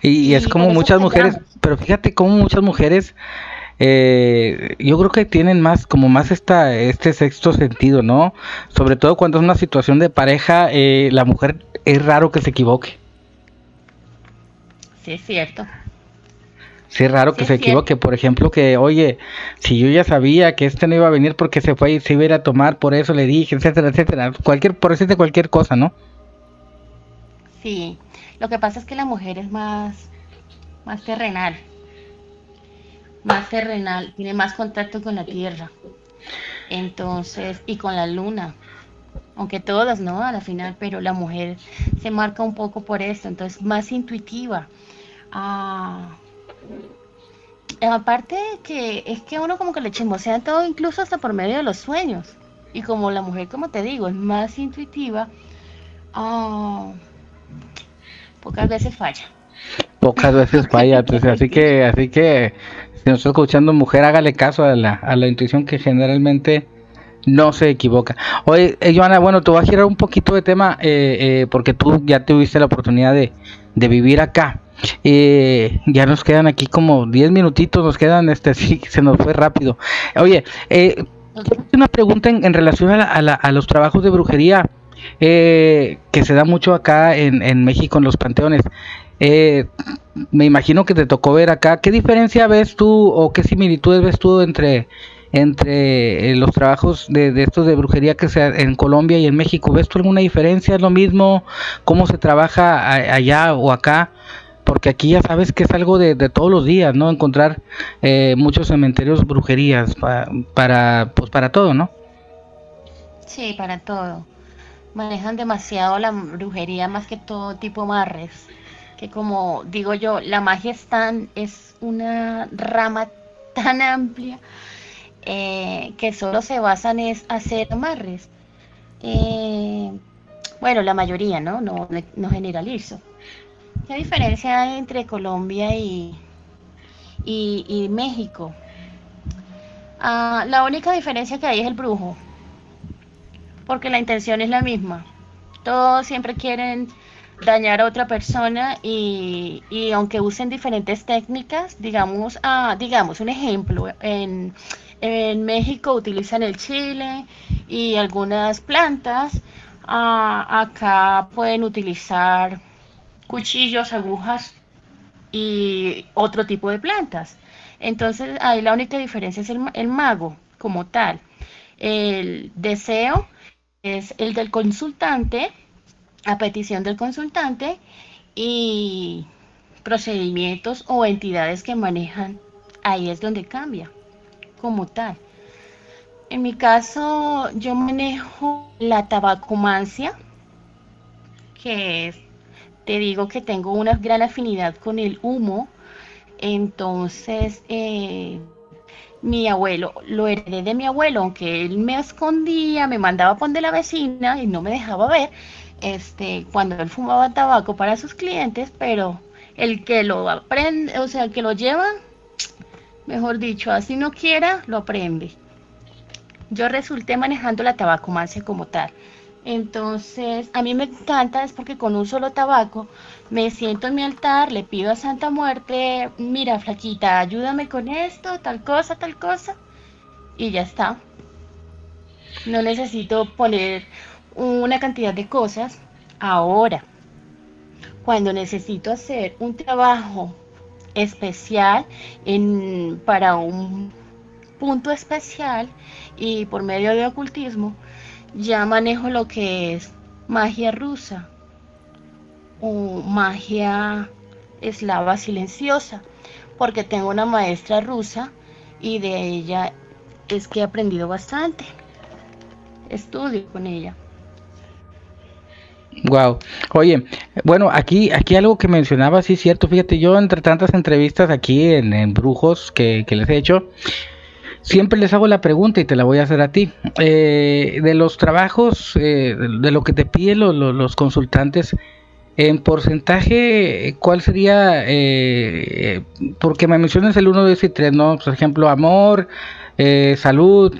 Y, es como muchas mujeres, pero fíjate como muchas mujeres, eh, yo creo que tienen más, como más esta, este sexto sentido, ¿no? Sobre todo cuando es una situación de pareja, eh, la mujer es raro que se equivoque. Sí, es cierto. Sí, es raro que se equivoque, por ejemplo, que, oye, si yo ya sabía que este no iba a venir porque se fue y se iba a ir a tomar, por eso le dije, etcétera, etcétera. Cualquier, por decirte cualquier cosa, ¿no? Sí, lo que pasa es que la mujer es más, más terrenal. Más terrenal, tiene más contacto con la tierra. Entonces, y con la luna. Aunque todas, ¿no? A la final, pero la mujer se marca un poco por esto, entonces más intuitiva. Ah aparte que es que uno como que le chismosea todo, incluso hasta por medio de los sueños. Y como la mujer, como te digo, es más intuitiva, ah, pocas veces falla. Pocas veces falla, así que, así que si nos está escuchando mujer, hágale caso a la, a la intuición que generalmente no se equivoca. Oye, eh, Joana, bueno, te voy a girar un poquito de tema eh, eh, porque tú ya tuviste la oportunidad de, de vivir acá. Eh, ya nos quedan aquí como 10 minutitos, nos quedan, este, (laughs) sí, se nos fue rápido. Oye, eh, una pregunta en, relación a, los trabajos de brujería eh, que se da mucho acá en, en México, en los panteones. Eh, me imagino que te tocó ver acá. ¿Qué diferencia ves tú o qué similitudes ves tú entre entre los trabajos de, de, estos de brujería que se en Colombia y en México? ¿Ves tú alguna diferencia? ¿Es lo mismo? ¿Cómo se trabaja allá o acá? Porque aquí ya sabes que es algo de, todos los días, ¿no? Encontrar eh, muchos cementerios brujerías para, pues para todo, ¿no? Sí, para todo. Manejan demasiado la brujería más que todo tipo marres, que como digo yo, la magia es tan, es una rama tan amplia eh, que solo se basan en hacer amarres. Eh, bueno, la mayoría, ¿no? No, no generalizo. ¿Qué diferencia hay entre Colombia y, y, México? Ah, la única diferencia que hay es el brujo, porque la intención es la misma. Todos siempre quieren dañar a otra persona y, y aunque usen diferentes técnicas, digamos, ah, digamos un ejemplo, en, en, México utilizan el chile y algunas plantas, ah, acá pueden utilizar cuchillos, agujas y otro tipo de plantas. Entonces ahí la única diferencia es el, mago como tal. El deseo es el del consultante, a petición del consultante y procedimientos o entidades que manejan, ahí es donde cambia como tal. En mi caso, yo manejo la tabacomancia, que es, te digo que tengo una gran afinidad con el humo. Entonces, eh, mi abuelo, lo heredé de mi abuelo, aunque él me escondía, me mandaba a poner la vecina y no me dejaba ver, este, cuando él fumaba tabaco para sus clientes, pero el que lo aprende, o sea, el que lo lleva, mejor dicho, así no quiera, lo aprende. Yo resulté manejando la tabacomancia como tal. Entonces, a mí me encanta, es porque con un solo tabaco me siento en mi altar, le pido a Santa Muerte, mira, flaquita, ayúdame con esto, tal cosa, tal cosa, y ya está. No necesito poner una cantidad de cosas. Ahora, cuando necesito hacer un trabajo especial para un punto especial y por medio de ocultismo, ya manejo lo que es magia rusa o magia eslava silenciosa, porque tengo una maestra rusa y de ella es que he aprendido bastante. Estudio con ella. Wow. Oye, bueno, aquí, aquí algo que mencionaba, sí cierto, fíjate, yo entre tantas entrevistas aquí en, Brujos que, les he hecho, siempre les hago la pregunta y te la voy a hacer a ti. Eh, de los trabajos, eh, de lo que te piden los consultantes, en porcentaje, ¿cuál sería? Eh, porque me mencionas el 1, 2 y 3, ¿no? Por ejemplo, amor, salud,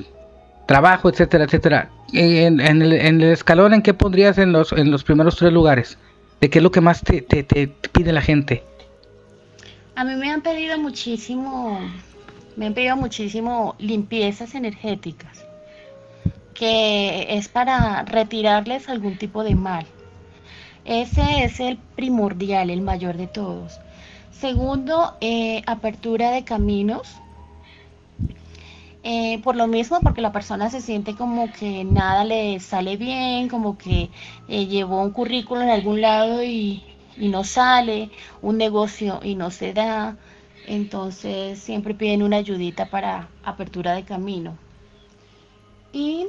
trabajo, etcétera, etcétera. En, el, escalón, ¿en qué pondrías en los, en los primeros tres lugares? ¿De qué es lo que más te, te, te pide la gente? A mí me han pedido muchísimo, me han pedido muchísimo limpiezas energéticas, que es para retirarles algún tipo de mal. Ese es el primordial, el mayor de todos. Segundo, eh, apertura de caminos eh, por lo mismo, porque la persona se siente como que nada le sale bien, como que eh, llevó un currículo en algún lado y, no sale, un negocio y no se da. Entonces siempre piden una ayudita para apertura de camino. ¿Y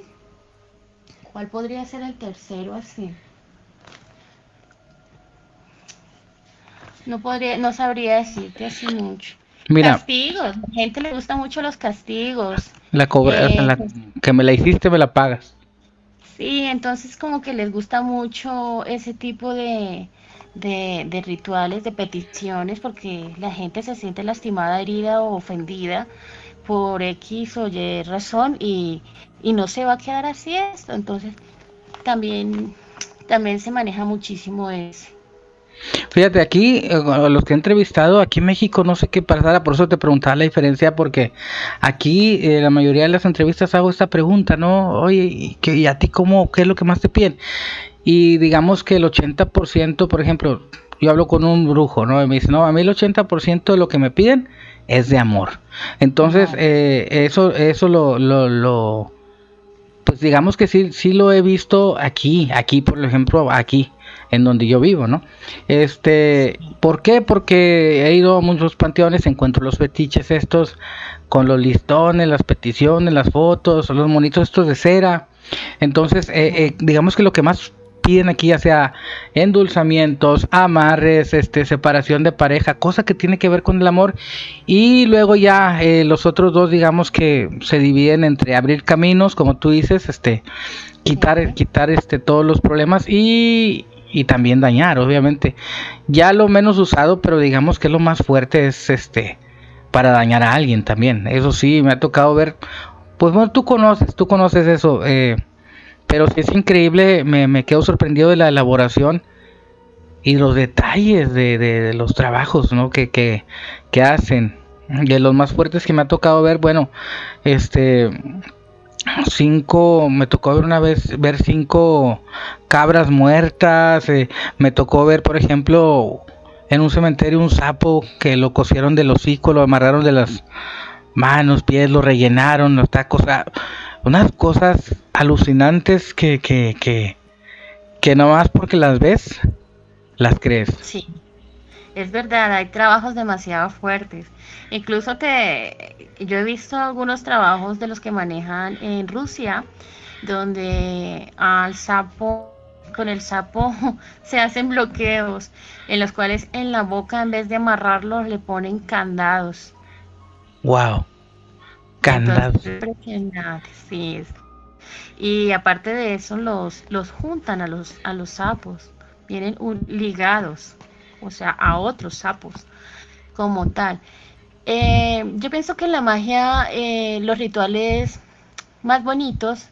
cuál podría ser el tercero así? No podría, no sabría decirte así mucho. Mira, castigos, a la gente le gusta mucho los castigos. La cobra, eh, que me la hiciste, me la pagas. Sí, entonces como que les gusta mucho ese tipo de, de, rituales, de peticiones, porque la gente se siente lastimada, herida o ofendida por X o Y razón y, y no se va a quedar así esto. Entonces también, también se maneja muchísimo eso. Fíjate, aquí, eh, los que he entrevistado, aquí en México no sé qué pasará, por eso te preguntaba la diferencia, porque aquí eh, la mayoría de las entrevistas hago esta pregunta, ¿no? Oye, ¿y, qué, a ti cómo, qué es lo que más te piden? Y digamos que el 80%, por ejemplo, yo hablo con un brujo, ¿no? Y me dice, no, a mí el 80% de lo que me piden es de amor. Entonces, eh, eso, eso lo, lo, lo, pues digamos que sí, sí lo he visto aquí, aquí, por ejemplo, aquí en donde yo vivo, ¿no? Este, ¿por qué? Porque he ido a muchos panteones, encuentro los fetiches estos con los listones, las peticiones, las fotos, los monitos estos de cera. Entonces, eh, eh, digamos que lo que más piden aquí ya sea endulzamientos, amarres, este, separación de pareja, cosa que tiene que ver con el amor y luego ya eh, los otros dos digamos que se dividen entre abrir caminos, como tú dices, este, quitar, quitar este todos los problemas y y también dañar, obviamente. Ya lo menos usado, pero digamos que lo más fuerte es este para dañar a alguien también. Eso sí, me ha tocado ver. Pues bueno, tú conoces, tú conoces eso. Eh, pero sí es increíble, me, quedo sorprendido de la elaboración y los detalles de, de, los trabajos ¿no? que, que, que hacen. De los más fuertes que me ha tocado ver, bueno, este cinco, me tocó ver una vez ver cinco cabras muertas, eh, me tocó ver, por ejemplo, en un cementerio un sapo que lo cosieron del hocico, lo amarraron de las manos, pies, lo rellenaron, los tacos. Unas cosas alucinantes que, que, que, que nomás porque las ves, las crees. Sí, es verdad, hay trabajos demasiado fuertes. Incluso que yo he visto algunos trabajos de los que manejan en Rusia, donde al sapo, con el sapo (laughs) se hacen bloqueos, en los cuales en la boca en vez de amarrarlos le ponen candados. Wow. Candados. sí. Y aparte de eso los, los juntan a los, a los sapos, vienen ligados, o sea, a otros sapos como tal. Eh, yo pienso que la magia, eh, los rituales más bonitos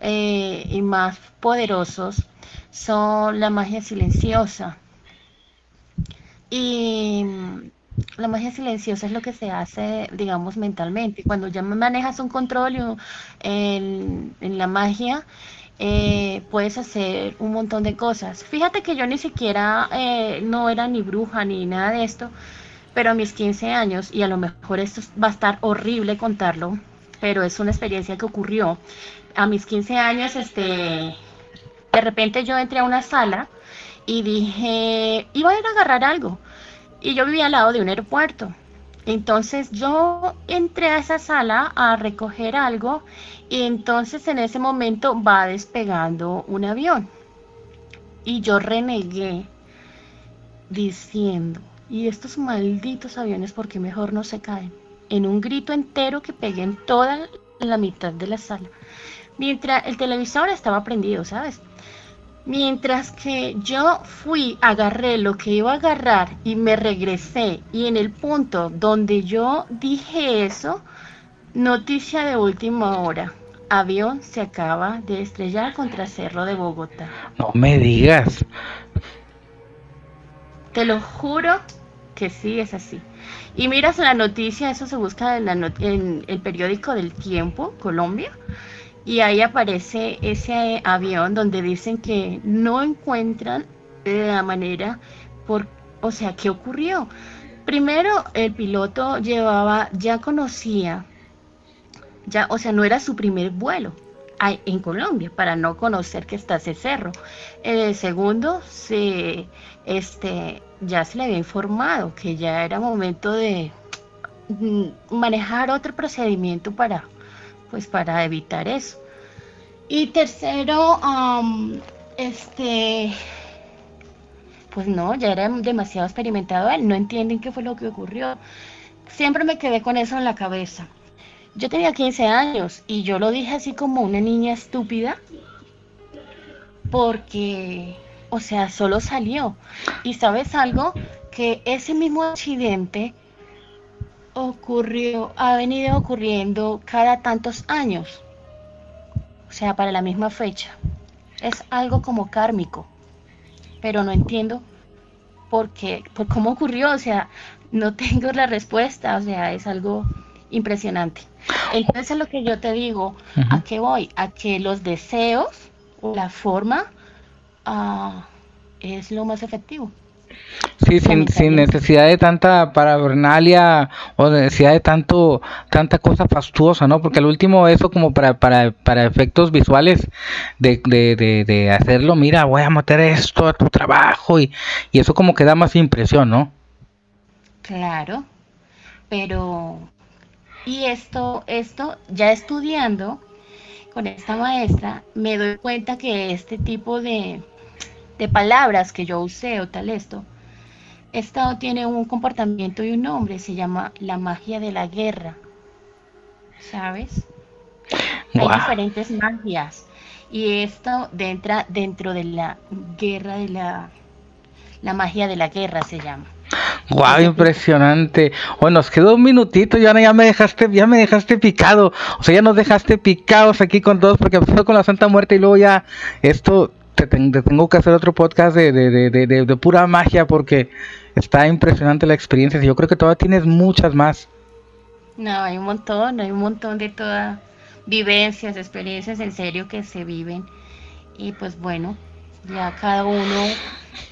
eh, y más poderosos son la magia silenciosa. Y la magia silenciosa es lo que se hace, digamos, mentalmente. Cuando ya manejas un control en, la magia, puedes hacer un montón de cosas. Fíjate que yo ni siquiera no era ni bruja ni nada de esto, pero a mis 15 años, y a lo mejor esto va a estar horrible contarlo, pero es una experiencia que ocurrió. A mis 15 años, este, de repente yo entré a una sala y dije, iba a ir a agarrar algo. Y yo vivía al lado de un aeropuerto. Entonces yo entré a esa sala a recoger algo y entonces en ese momento va despegando un avión. Y yo renegué diciendo, y estos malditos aviones, porque mejor no se caen? En un grito entero que pegué en toda la mitad de la sala. Mientras el televisor estaba prendido, ¿sabes? Mientras que yo fui, agarré lo que iba a agarrar y me regresé. Y en el punto donde yo dije eso, noticia de última hora. Avión se acaba de estrellar contra Cerro de Bogotá. No me digas. Te lo juro que sí es así. Y miras la noticia, eso se busca en, el periódico del Tiempo, Colombia, y ahí aparece ese avión donde dicen que no encuentran la manera por, o sea, ¿qué ocurrió? Primero, el piloto llevaba, ya conocía, ya, o sea, no era su primer vuelo en Colombia para no conocer que está ese cerro. El segundo, se, este, ya se le había informado que ya era momento de mm, manejar otro procedimiento para, pues, para evitar eso. Y tercero, este, pues no, ya era demasiado experimentado él, no entienden qué fue lo que ocurrió. Siempre me quedé con eso en la cabeza. Yo tenía 15 años y yo lo dije así como una niña estúpida, porque o sea, solo salió. Y sabes algo, que ese mismo accidente ocurrió, ha venido ocurriendo cada tantos años. O sea, para la misma fecha. Es algo como kármico. Pero no entiendo por qué, por cómo ocurrió. O sea, no (laughs) tengo la respuesta. O sea, es algo impresionante. Entonces, es lo que yo te digo, ¿a qué voy? A que los deseos, la forma, Ah, es lo más efectivo. Sí, sin, sin, necesidad de tanta paravernalia o necesidad de tanto tanta cosa fastuosa, ¿no? Porque al último eso como para, para, para efectos visuales de, de, de, hacerlo, mira, voy a meter esto a tu trabajo y, y eso como que da más impresión, ¿no? Claro, pero y esto, esto ya estudiando con esta maestra, me doy cuenta que este tipo de, de palabras que yo usé o tal esto, esto tiene un comportamiento y un nombre, se llama la magia de la guerra, ¿sabes? Hay diferentes magias y esto entra dentro de la guerra de la, la magia de la guerra se llama. Wow, impresionante. Bueno, nos quedó un minutito, ya, ya me dejaste, ya me dejaste picado. O sea, ya nos dejaste picados aquí con todos porque empezó con la Santa Muerte y luego ya esto te, tengo que hacer otro podcast de, de, pura magia porque está impresionante la experiencia. Yo creo que todavía tienes muchas más. No, hay un montón, hay un montón de todas vivencias, experiencias en serio que se viven. Y pues bueno, ya cada uno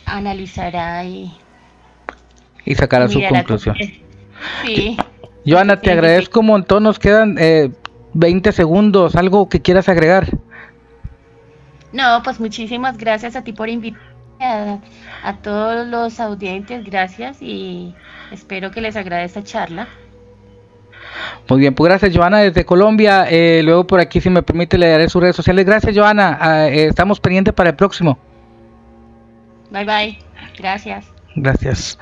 analizará y... Y sacará su conclusión. Sí. Joana, te agradezco un montón. Nos quedan eh, 20 segundos, algo que quieras agregar. No, pues muchísimas gracias a ti por invitarme, a, todos los audientes, gracias y espero que les agrade esta charla. Muy bien, pues gracias Joana desde Colombia. Eh, luego por aquí, si me permite, le daré sus redes sociales. Gracias Joana, ah, eh, estamos pendientes para el próximo. Bye bye, gracias. Gracias.